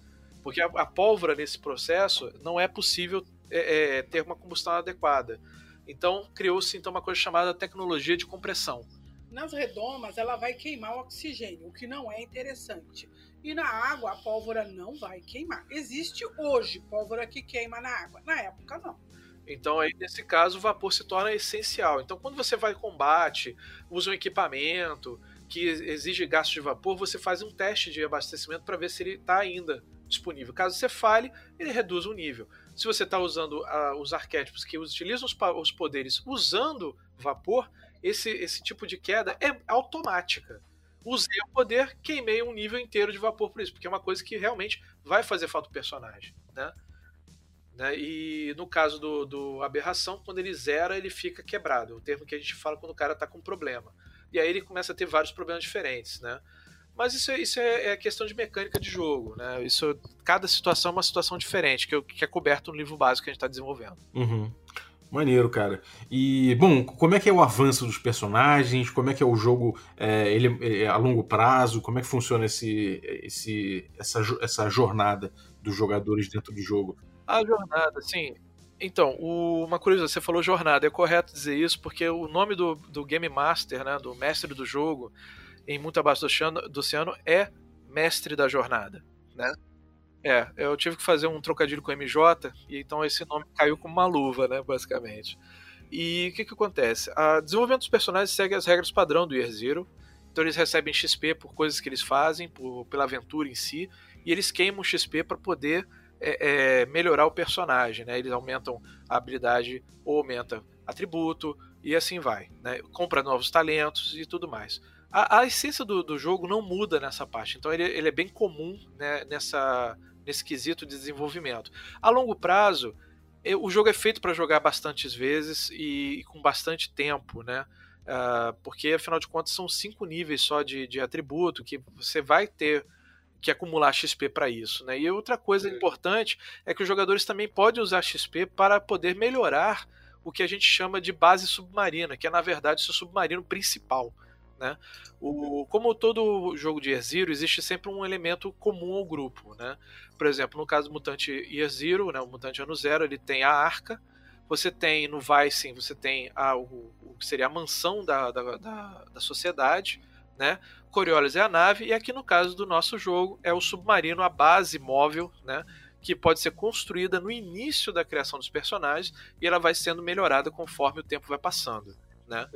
Porque a, a pólvora nesse processo não é possível é, é, ter uma combustão adequada. Então criou-se então uma coisa chamada tecnologia de compressão. Nas redomas ela vai queimar o oxigênio, o que não é interessante. E na água a pólvora não vai queimar. Existe hoje pólvora que queima na água, na época não. Então aí nesse caso o vapor se torna essencial. Então quando você vai combate, usa um equipamento que exige gasto de vapor, você faz um teste de abastecimento para ver se ele está ainda disponível. Caso você fale, ele reduz o nível se você está usando uh, os arquétipos que utilizam os, os, poderes usando vapor, esse, esse tipo de queda é automática. Usei o poder, queimei um nível inteiro de vapor por isso, porque é uma coisa que realmente vai fazer falta o personagem. Né? né? E no caso do, do aberração, quando ele zera, ele fica quebrado. O termo que a gente fala quando o cara está com problema. E aí ele começa a ter vários problemas diferentes. Né? Mas isso, é, isso é, é, questão de mecânica de jogo, né? Isso, cada situação é uma situação diferente, que, que é coberto no livro básico que a gente está desenvolvendo. Uhum. Maneiro, cara. E, bom, como é que é o avanço dos personagens? Como é que é o jogo é, ele, é a longo prazo? Como é que funciona esse, esse, essa, essa jornada dos jogadores dentro do jogo? A jornada, sim. Então, o, uma curiosidade, você falou jornada, é correto dizer isso, porque o nome do, do Game Master, né, do mestre do jogo, em Muito Abaixo do Oceano, é mestre da jornada, né? É, eu tive que fazer um trocadilho com MJ, e então esse nome caiu como uma luva, né, basicamente. E o que que acontece? O desenvolvimento dos personagens segue as regras padrão do Year Zero, então eles recebem XP por coisas que eles fazem, por, pela aventura em si, e eles queimam XP para poder é, é, melhorar o personagem, né? Eles aumentam a habilidade ou aumenta atributo, e assim vai, né? Compra novos talentos e tudo mais a, a essência do, do, jogo não muda nessa parte. Então ele, ele é bem comum né, nessa, nesse quesito de desenvolvimento. A longo prazo, o jogo é feito para jogar bastantes vezes e, e, com bastante tempo, né? Uh, porque afinal de contas são cinco níveis só de, de atributo que você vai ter que acumular XP para isso, né? E outra coisa é. importante é que os jogadores também podem usar XP para poder melhorar o que a gente chama de base submarina, que é na verdade o seu submarino principal. Né? O, como todo jogo de Year Zero, existe sempre um elemento comum ao grupo. Né? Por exemplo, no caso do Mutante Year Zero, né, o Mutante Ano Zero, ele tem a arca. Você tem no Vice, você tem a, o, o que seria a mansão da, da, da, da sociedade. Né? Coriolis é a nave, e aqui no caso do nosso jogo é o submarino, a base móvel, né? que pode ser construída no início da criação dos personagens e ela vai sendo melhorada conforme o tempo vai passando. Né?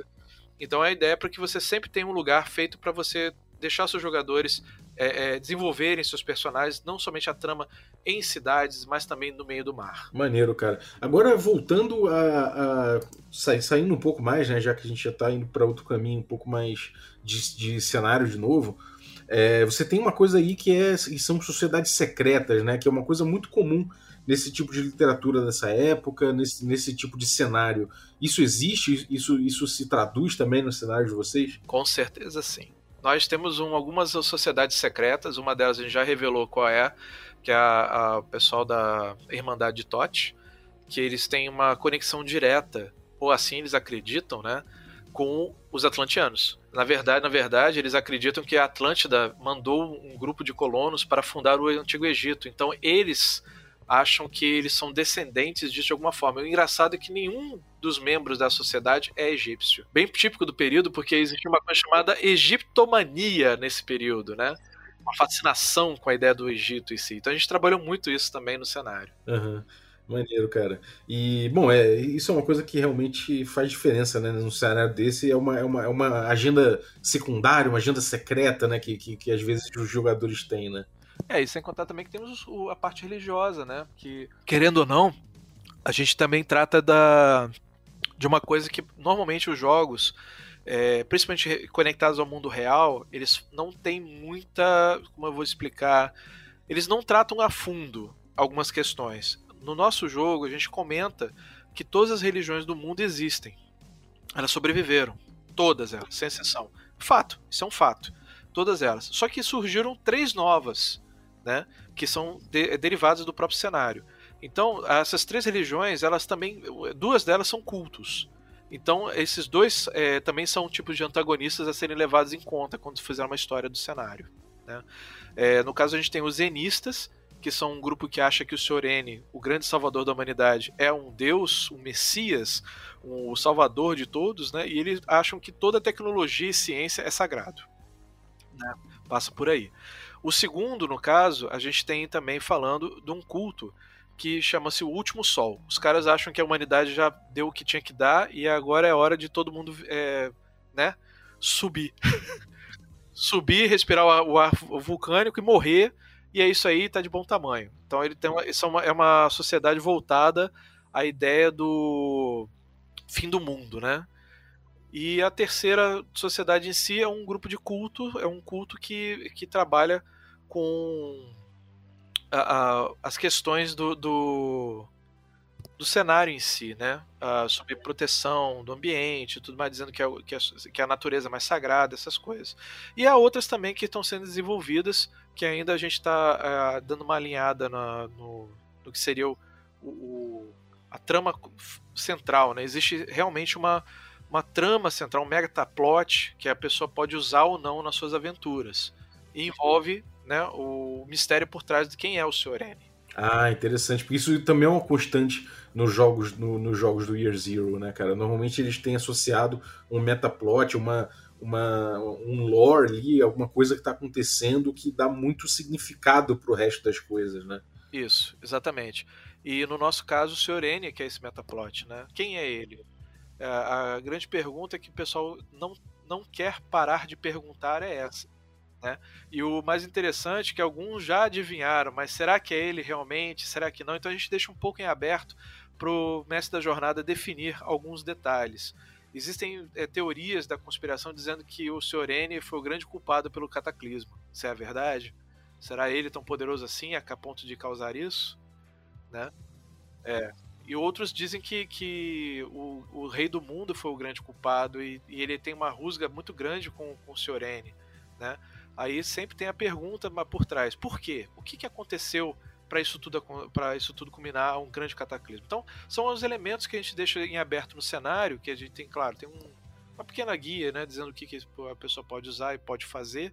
Então a ideia é para que você sempre tenha um lugar feito para você deixar seus jogadores é, é, desenvolverem seus personagens, não somente a trama em cidades, mas também no meio do mar. Maneiro, cara. Agora, voltando a. a saindo um pouco mais, né, já que a gente já está indo para outro caminho, um pouco mais de, de cenário de novo. É, você tem uma coisa aí que, é, que são sociedades secretas, né? Que é uma coisa muito comum nesse tipo de literatura dessa época, nesse, nesse tipo de cenário. Isso existe? Isso, isso se traduz também no cenário de vocês? Com certeza sim. Nós temos um, algumas sociedades secretas, uma delas a gente já revelou qual é, que é o pessoal da Irmandade de Tote, que eles têm uma conexão direta, ou assim eles acreditam, né? com os atlantianos. Na verdade, na verdade, eles acreditam que a Atlântida mandou um grupo de colonos para fundar o Antigo Egito. Então, eles acham que eles são descendentes disso de alguma forma. O engraçado é que nenhum dos membros da sociedade é egípcio. Bem típico do período, porque existe uma coisa chamada egiptomania nesse período, né? Uma fascinação com a ideia do Egito em si. Então a gente trabalhou muito isso também no cenário. Aham. Maneiro, cara. E, bom, é, isso é uma coisa que realmente faz diferença, né? Num cenário desse, é uma, é uma, é uma agenda secundária, uma agenda secreta, né? Que, que, que às vezes os jogadores têm, né? É, e sem contar também que temos a parte religiosa, né? Que, querendo ou não, a gente também trata da, de uma coisa que normalmente os jogos, é, principalmente conectados ao mundo real, eles não têm muita. Como eu vou explicar? Eles não tratam a fundo algumas questões. No nosso jogo, a gente comenta que todas as religiões do mundo existem. Elas sobreviveram. Todas elas, sem exceção. Fato, isso é um fato. Todas elas. Só que surgiram três novas, né? Que são de- derivadas do próprio cenário. Então, essas três religiões, elas também. Duas delas são cultos. Então, esses dois eh, também são tipos de antagonistas a serem levados em conta quando fizer uma história do cenário. né? Eh, no caso, a gente tem os Zenistas, que são um grupo que acha que o Sr. N, o grande salvador da humanidade, é um deus, um messias, um, o salvador de todos, né? E eles acham que toda tecnologia e ciência é sagrado. né? Passa por aí. O segundo, no caso, a gente tem também falando de um culto que chama-se o Último Sol. Os caras acham que a humanidade já deu o que tinha que dar e agora é hora de todo mundo, é, né, subir. <laughs> subir, respirar o ar, vulcânico e morrer e é isso aí, tá de bom tamanho. Então ele tem uma, isso é uma, é uma sociedade voltada à ideia do fim do mundo, né? E a terceira sociedade em si é um grupo de culto, é um culto que, que trabalha com a- a- as questões do, do, do cenário em si, né? Ah, sobre proteção do ambiente, tudo mais, dizendo que, é, que, a, que a natureza é mais sagrada, essas coisas. E há outras também que estão sendo desenvolvidas, que ainda a gente está dando uma alinhada na- no, no que seria o, o- a trama central, né? Existe realmente uma, uma trama central, um metaplot que a pessoa pode usar ou não nas suas aventuras. E envolve né, o mistério por trás de quem é o Sr. N. Ah, interessante, porque isso também é uma constante nos jogos, no- nos jogos do Year Zero, né, cara? Normalmente eles têm associado um metaplot, uma, uma, um lore ali, alguma coisa que está acontecendo que dá muito significado pro resto das coisas, né? Isso, exatamente. E no nosso caso, o Sr. N, que é esse metaplot, né? Quem é ele? É, A grande pergunta que o pessoal não, não quer parar de perguntar é essa. Né? E o mais interessante é que alguns já adivinharam, mas será que é ele realmente? Será que não? Então a gente deixa um pouco em aberto para o mestre da jornada definir alguns detalhes. Existem é, teorias da conspiração dizendo que o Sr. N foi o grande culpado pelo cataclismo. Isso é a verdade? Será ele tão poderoso assim a ponto de causar isso? Né? É. E outros dizem que, que o, o rei do mundo foi o grande culpado e, e ele tem uma rusga muito grande com, com o Sr. N. Né? Aí sempre tem a pergunta por trás: por quê? O que, que aconteceu para isso tudo para isso tudo culminar um grande cataclismo? Então, são os elementos que a gente deixa em aberto no cenário, que a gente tem, claro, tem um, uma pequena guia, né, dizendo o que, que a pessoa pode usar e pode fazer,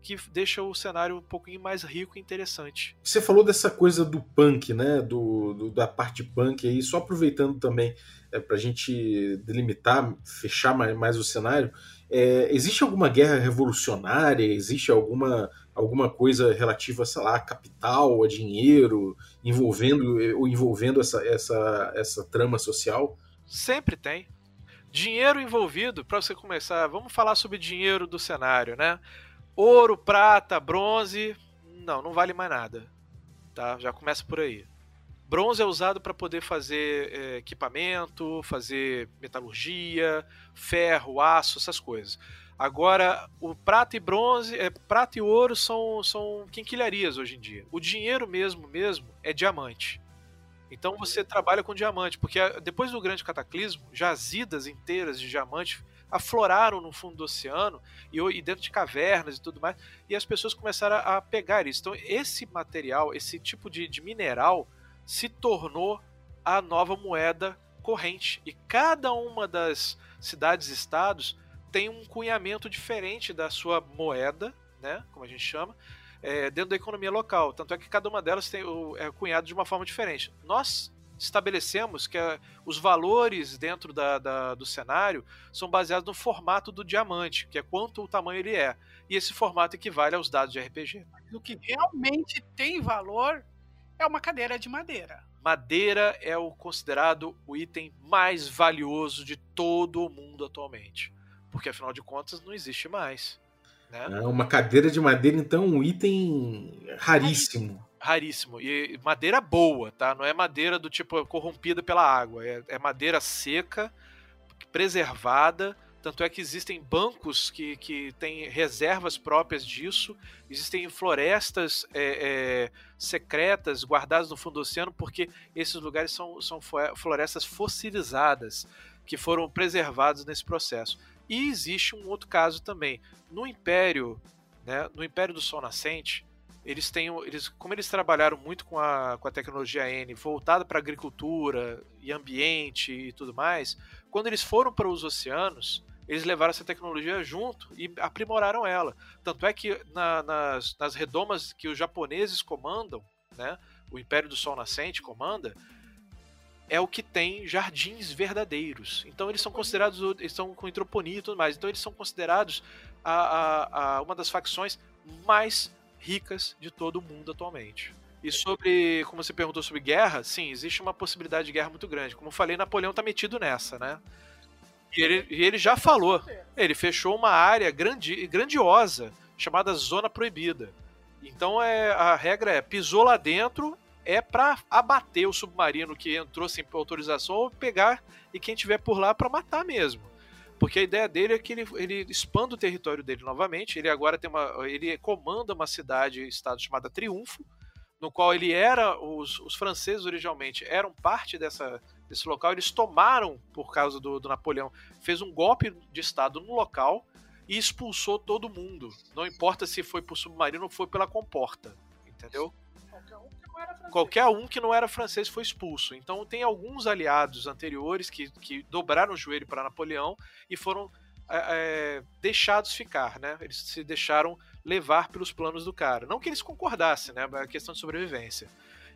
que deixa o cenário um pouquinho mais rico e interessante. Você falou dessa coisa do punk, né? Do, do- da parte punk aí, só aproveitando também é, para a gente delimitar, fechar mais, mais o cenário. É, existe alguma guerra revolucionária? Existe alguma, alguma coisa relativa, sei lá, a capital, a dinheiro, envolvendo ou envolvendo essa, essa, essa trama social? Sempre tem. Dinheiro envolvido, para você começar, vamos falar sobre dinheiro do cenário, né? Ouro, prata, bronze, não, não vale mais nada. Tá? Já começa por aí. Bronze é usado para poder fazer é, equipamento, fazer metalurgia, ferro, aço, essas coisas. Agora, o prata e bronze, é, prata e ouro são, são quinquilharias hoje em dia. O dinheiro mesmo, mesmo, é diamante. Então você trabalha com diamante, porque a- depois do grande cataclismo, jazidas inteiras de diamante afloraram no fundo do oceano e, dentro de cavernas e tudo mais, e as pessoas começaram a, a pegar isso. Então esse material, esse tipo de, de mineral, se tornou a nova moeda corrente. E cada uma das cidades-estados tem um cunhamento diferente da sua moeda, né, como a gente chama, é, dentro da economia local. Tanto é que cada uma delas tem é cunhado de uma forma diferente. Nós estabelecemos que a, os valores dentro da, da, do cenário são baseados no formato do diamante, que é quanto o tamanho ele é. E esse formato equivale aos dados de RPG. O que realmente tem valor é uma cadeira de madeira. Madeira é o considerado o item mais valioso de todo o mundo atualmente. Porque afinal de contas não existe mais. Né? É uma cadeira de madeira, então, um item raríssimo. Raríssimo. E madeira boa, tá? Não é madeira do tipo corrompida pela água. É, é madeira seca, preservada. Tanto é que existem bancos que, que têm reservas próprias disso. Existem florestas é, é, secretas guardadas no fundo do oceano, porque esses lugares são, são florestas fossilizadas que foram preservados nesse processo. E existe um outro caso também. No Império, né, no Império do Sol Nascente, eles têm, eles, como eles trabalharam muito com a, com a tecnologia N voltada para agricultura e ambiente e tudo mais, quando eles foram para os oceanos, eles levaram essa tecnologia junto e aprimoraram ela. Tanto é que na, nas, nas redomas que os japoneses comandam, né, o Império do Sol Nascente comanda, é o que tem jardins verdadeiros. Então eles são considerados, eles são com hidroponia e tudo mais. Então eles são considerados a, a, a uma das facções mais ricas de todo o mundo atualmente. E sobre, como você perguntou sobre guerra, sim, existe uma possibilidade de guerra muito grande. Como eu falei, Napoleão tá metido nessa, né? E ele, e ele já falou, ele fechou uma área grandi, grandiosa chamada Zona Proibida. Então é, a regra é, pisou lá dentro, é para abater o submarino que entrou sem autorização ou pegar e quem tiver por lá para matar mesmo. Porque a ideia dele é que ele, ele expanda o território dele novamente. Ele agora tem uma. Ele comanda uma cidade, estado chamada Triunfo, no qual ele era. Os, os franceses originalmente eram parte dessa, desse local. Eles tomaram, por causa do, do Napoleão, fez um golpe de Estado no local e expulsou todo mundo. Não importa se foi por submarino ou foi pela comporta. Entendeu? Qualquer um que não era francês foi expulso. Então tem alguns aliados anteriores que, que dobraram o joelho para Napoleão e foram é, é, deixados ficar, né? Eles se deixaram levar pelos planos do cara. Não que eles concordassem, né? A questão de sobrevivência.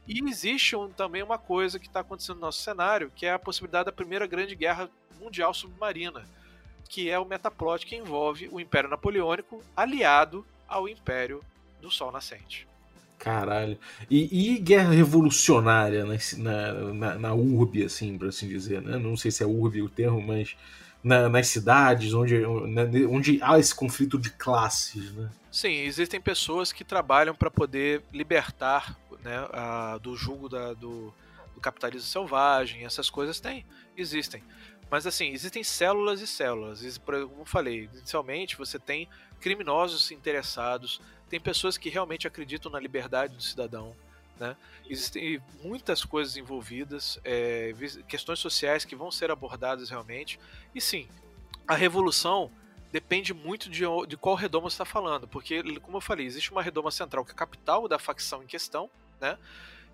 E existe um, também uma coisa que está acontecendo no nosso cenário, que é a possibilidade da primeira grande guerra mundial submarina, que é o metaplot que envolve o Império Napoleônico aliado ao Império do Sol Nascente. Caralho. E, e, guerra revolucionária na, na, na, urbe, assim, por assim dizer, né? Não sei se é urbe o termo, mas na, nas cidades onde, onde há esse conflito de classes, né? Sim, existem pessoas que trabalham para poder libertar né, a, do jugo da, do, do capitalismo selvagem, essas coisas tem, existem. Mas assim, existem células e células. Como eu falei, inicialmente você tem criminosos interessados, tem pessoas que realmente acreditam na liberdade do cidadão. Né? Existem muitas coisas envolvidas, é, questões sociais que vão ser abordadas realmente. E sim, a revolução depende muito de, de qual redoma você está falando, porque, como eu falei, existe uma redoma central que é a capital da facção em questão, né?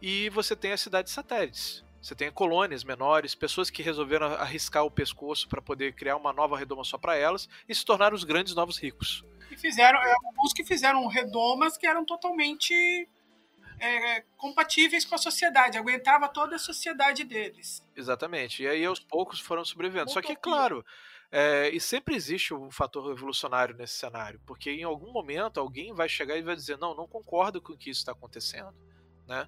e você tem as cidades satélites. Você tem colônias menores, pessoas que resolveram arriscar o pescoço para poder criar uma nova redoma só para elas e se tornar os grandes novos ricos que fizeram, é, alguns que fizeram redomas que eram totalmente é, compatíveis com a sociedade, aguentava toda a sociedade deles. Exatamente. E aí aos poucos foram sobrevivendo. Só que, claro, é, e sempre existe um fator revolucionário nesse cenário, porque em algum momento alguém vai chegar e vai dizer: não, não concordo com o que isso está acontecendo. Né?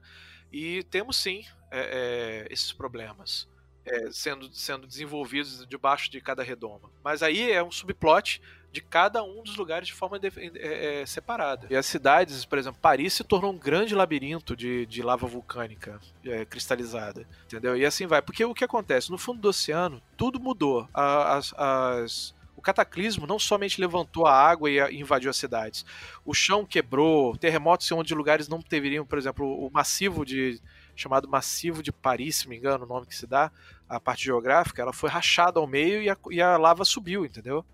E temos sim é, é, esses problemas. É, sendo, sendo desenvolvidos debaixo de cada redoma. Mas aí é um subplot de cada um dos lugares de forma de, é, é, separada. E as cidades, por exemplo, Paris se tornou um grande labirinto de, de lava vulcânica é, cristalizada, entendeu? E assim vai. Porque o que acontece? No fundo do oceano, tudo mudou. As, as, o cataclismo não somente levantou a água e invadiu as cidades. O chão quebrou, terremotos onde lugares não deveriam, por exemplo, o massivo de chamado massivo de Paris, se me engano, o nome que se dá, a parte geográfica, ela foi rachada ao meio e a, e a lava subiu, entendeu?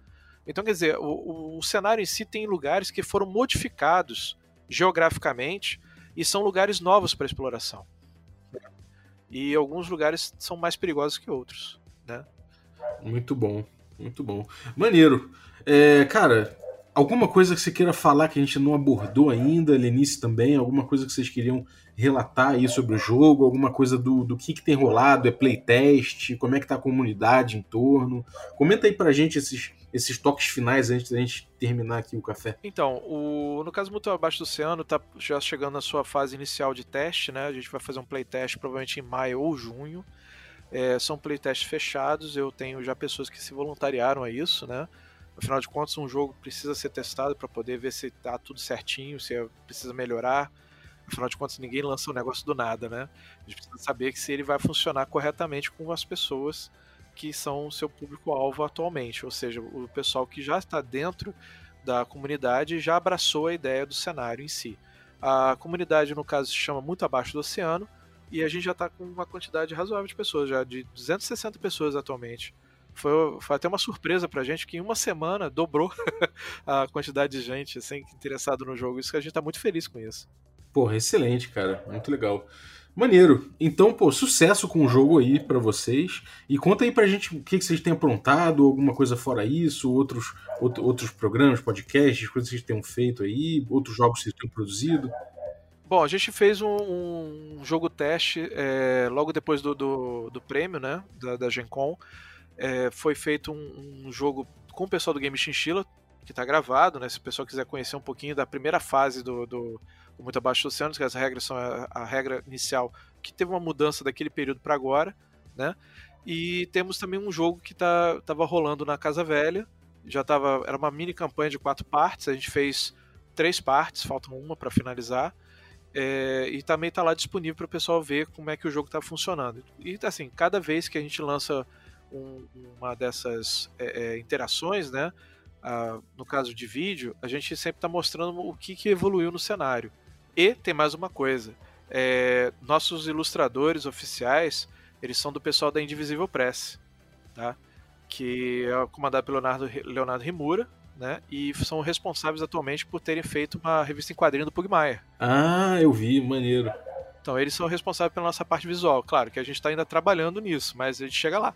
Então, quer dizer, o, o cenário em si tem lugares que foram modificados geograficamente e são lugares novos para exploração. E alguns lugares são mais perigosos que outros, né? Muito bom, muito bom. Maneiro. É, cara, alguma coisa que você queira falar que a gente não abordou ainda, Lenice também? Alguma coisa que vocês queriam relatar aí sobre o jogo? Alguma coisa do, do que, que tem rolado? É playtest? Como é que tá a comunidade em torno? Comenta aí pra gente esses, esses toques finais antes da gente terminar aqui o café. Então, o, no caso Muito Abaixo do Oceano, tá já chegando na sua fase inicial de teste, né? A gente vai fazer um playtest provavelmente em maio ou junho. É, são playtests fechados, eu tenho já pessoas que se voluntariaram a isso, né? Afinal de contas, um jogo precisa ser testado para poder ver se tá tudo certinho, se é, precisa melhorar. Afinal de contas, ninguém lança um negócio do nada, né? A gente precisa saber que se ele vai funcionar corretamente com as pessoas que são o seu público-alvo atualmente, ou seja, o pessoal que já está dentro da comunidade já abraçou a ideia do cenário em si. A comunidade, no caso, se chama Muito Abaixo do Oceano, e a gente já está com uma quantidade razoável de pessoas, já de 260 pessoas atualmente. Foi, foi até uma surpresa pra gente que em uma semana dobrou <laughs> a quantidade de gente assim, interessado no jogo. Isso que a gente tá muito feliz com isso. Porra, excelente, cara. Muito legal. Maneiro. Então, pô, sucesso com o jogo aí para vocês. E conta aí pra gente o que, que vocês têm aprontado, alguma coisa fora isso, outros, outro, outros programas, podcasts, coisas que vocês tenham feito aí, outros jogos que vocês têm produzido. Bom, a gente fez um, um jogo teste é, logo depois do, do, do, prêmio, né, da, da Gen Con é, foi feito um, um, jogo com o pessoal do Game Chinchilla, que está gravado, né? Se o pessoal quiser conhecer um pouquinho da primeira fase do, do, Muito Abaixo do Oceano, que as regras são a, a regra inicial, que teve uma mudança daquele período para agora, né? E temos também um jogo que tá, tava rolando na Casa Velha, já tava, era uma mini campanha de quatro partes, a gente fez três partes, faltam uma para finalizar. É, e também está lá disponível para o pessoal ver como é que o jogo está funcionando. E assim, cada vez que a gente lança um, uma dessas é, é, interações, né? Ah, no caso de vídeo, a gente sempre está mostrando o que, que evoluiu no cenário. E tem mais uma coisa: é, nossos ilustradores oficiais eles são do pessoal da Indivisível Press, tá? que é comandado pelo Leonardo, Leonardo Rimura, né? E são responsáveis atualmente por terem feito uma revista em quadrinho do Pugmire. Ah, eu vi, maneiro. Então, eles são responsáveis pela nossa parte visual. Claro que a gente está ainda trabalhando nisso, mas a gente chega lá.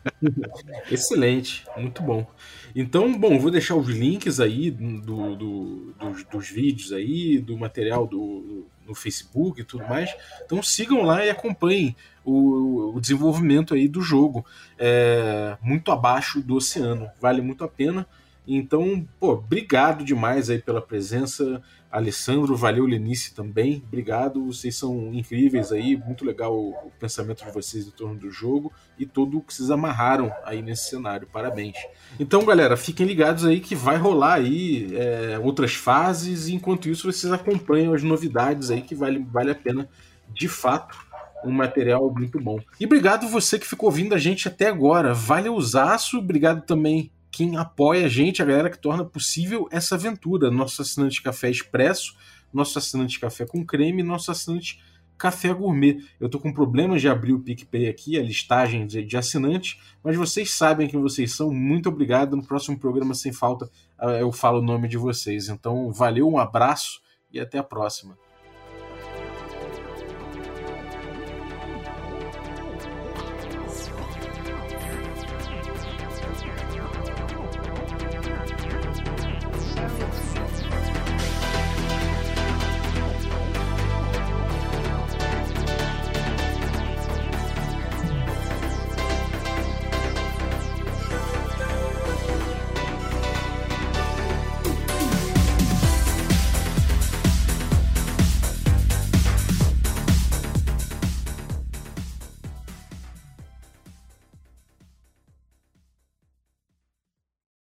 <laughs> Excelente, muito bom. Então, bom, vou deixar os links aí do, do dos, dos, vídeos aí, do material do, no Facebook e tudo mais. Então sigam lá e acompanhem o, o desenvolvimento aí do jogo. É, muito abaixo do oceano, vale muito a pena. Então, pô, obrigado demais aí pela presença, Alessandro, valeu Lenice também, obrigado, vocês são incríveis aí, muito legal o, pensamento de vocês em torno do jogo e tudo o que vocês amarraram aí nesse cenário, parabéns. Então, galera, fiquem ligados aí que vai rolar aí é, outras fases e enquanto isso vocês acompanham as novidades aí que vale, vale a pena de fato um material muito bom. E obrigado você que ficou ouvindo a gente até agora. Vale o zaço, obrigado também quem apoia a gente, a galera que torna possível essa aventura. Nosso assinante Café Expresso, nosso assinante Café com Creme, nosso assinante Café Gourmet. Eu tô com problemas de abrir o PicPay aqui, a listagem de, assinantes, mas vocês sabem quem vocês são. Muito obrigado. No próximo programa, sem falta, eu falo o nome de vocês. Então, valeu, um abraço e até a próxima.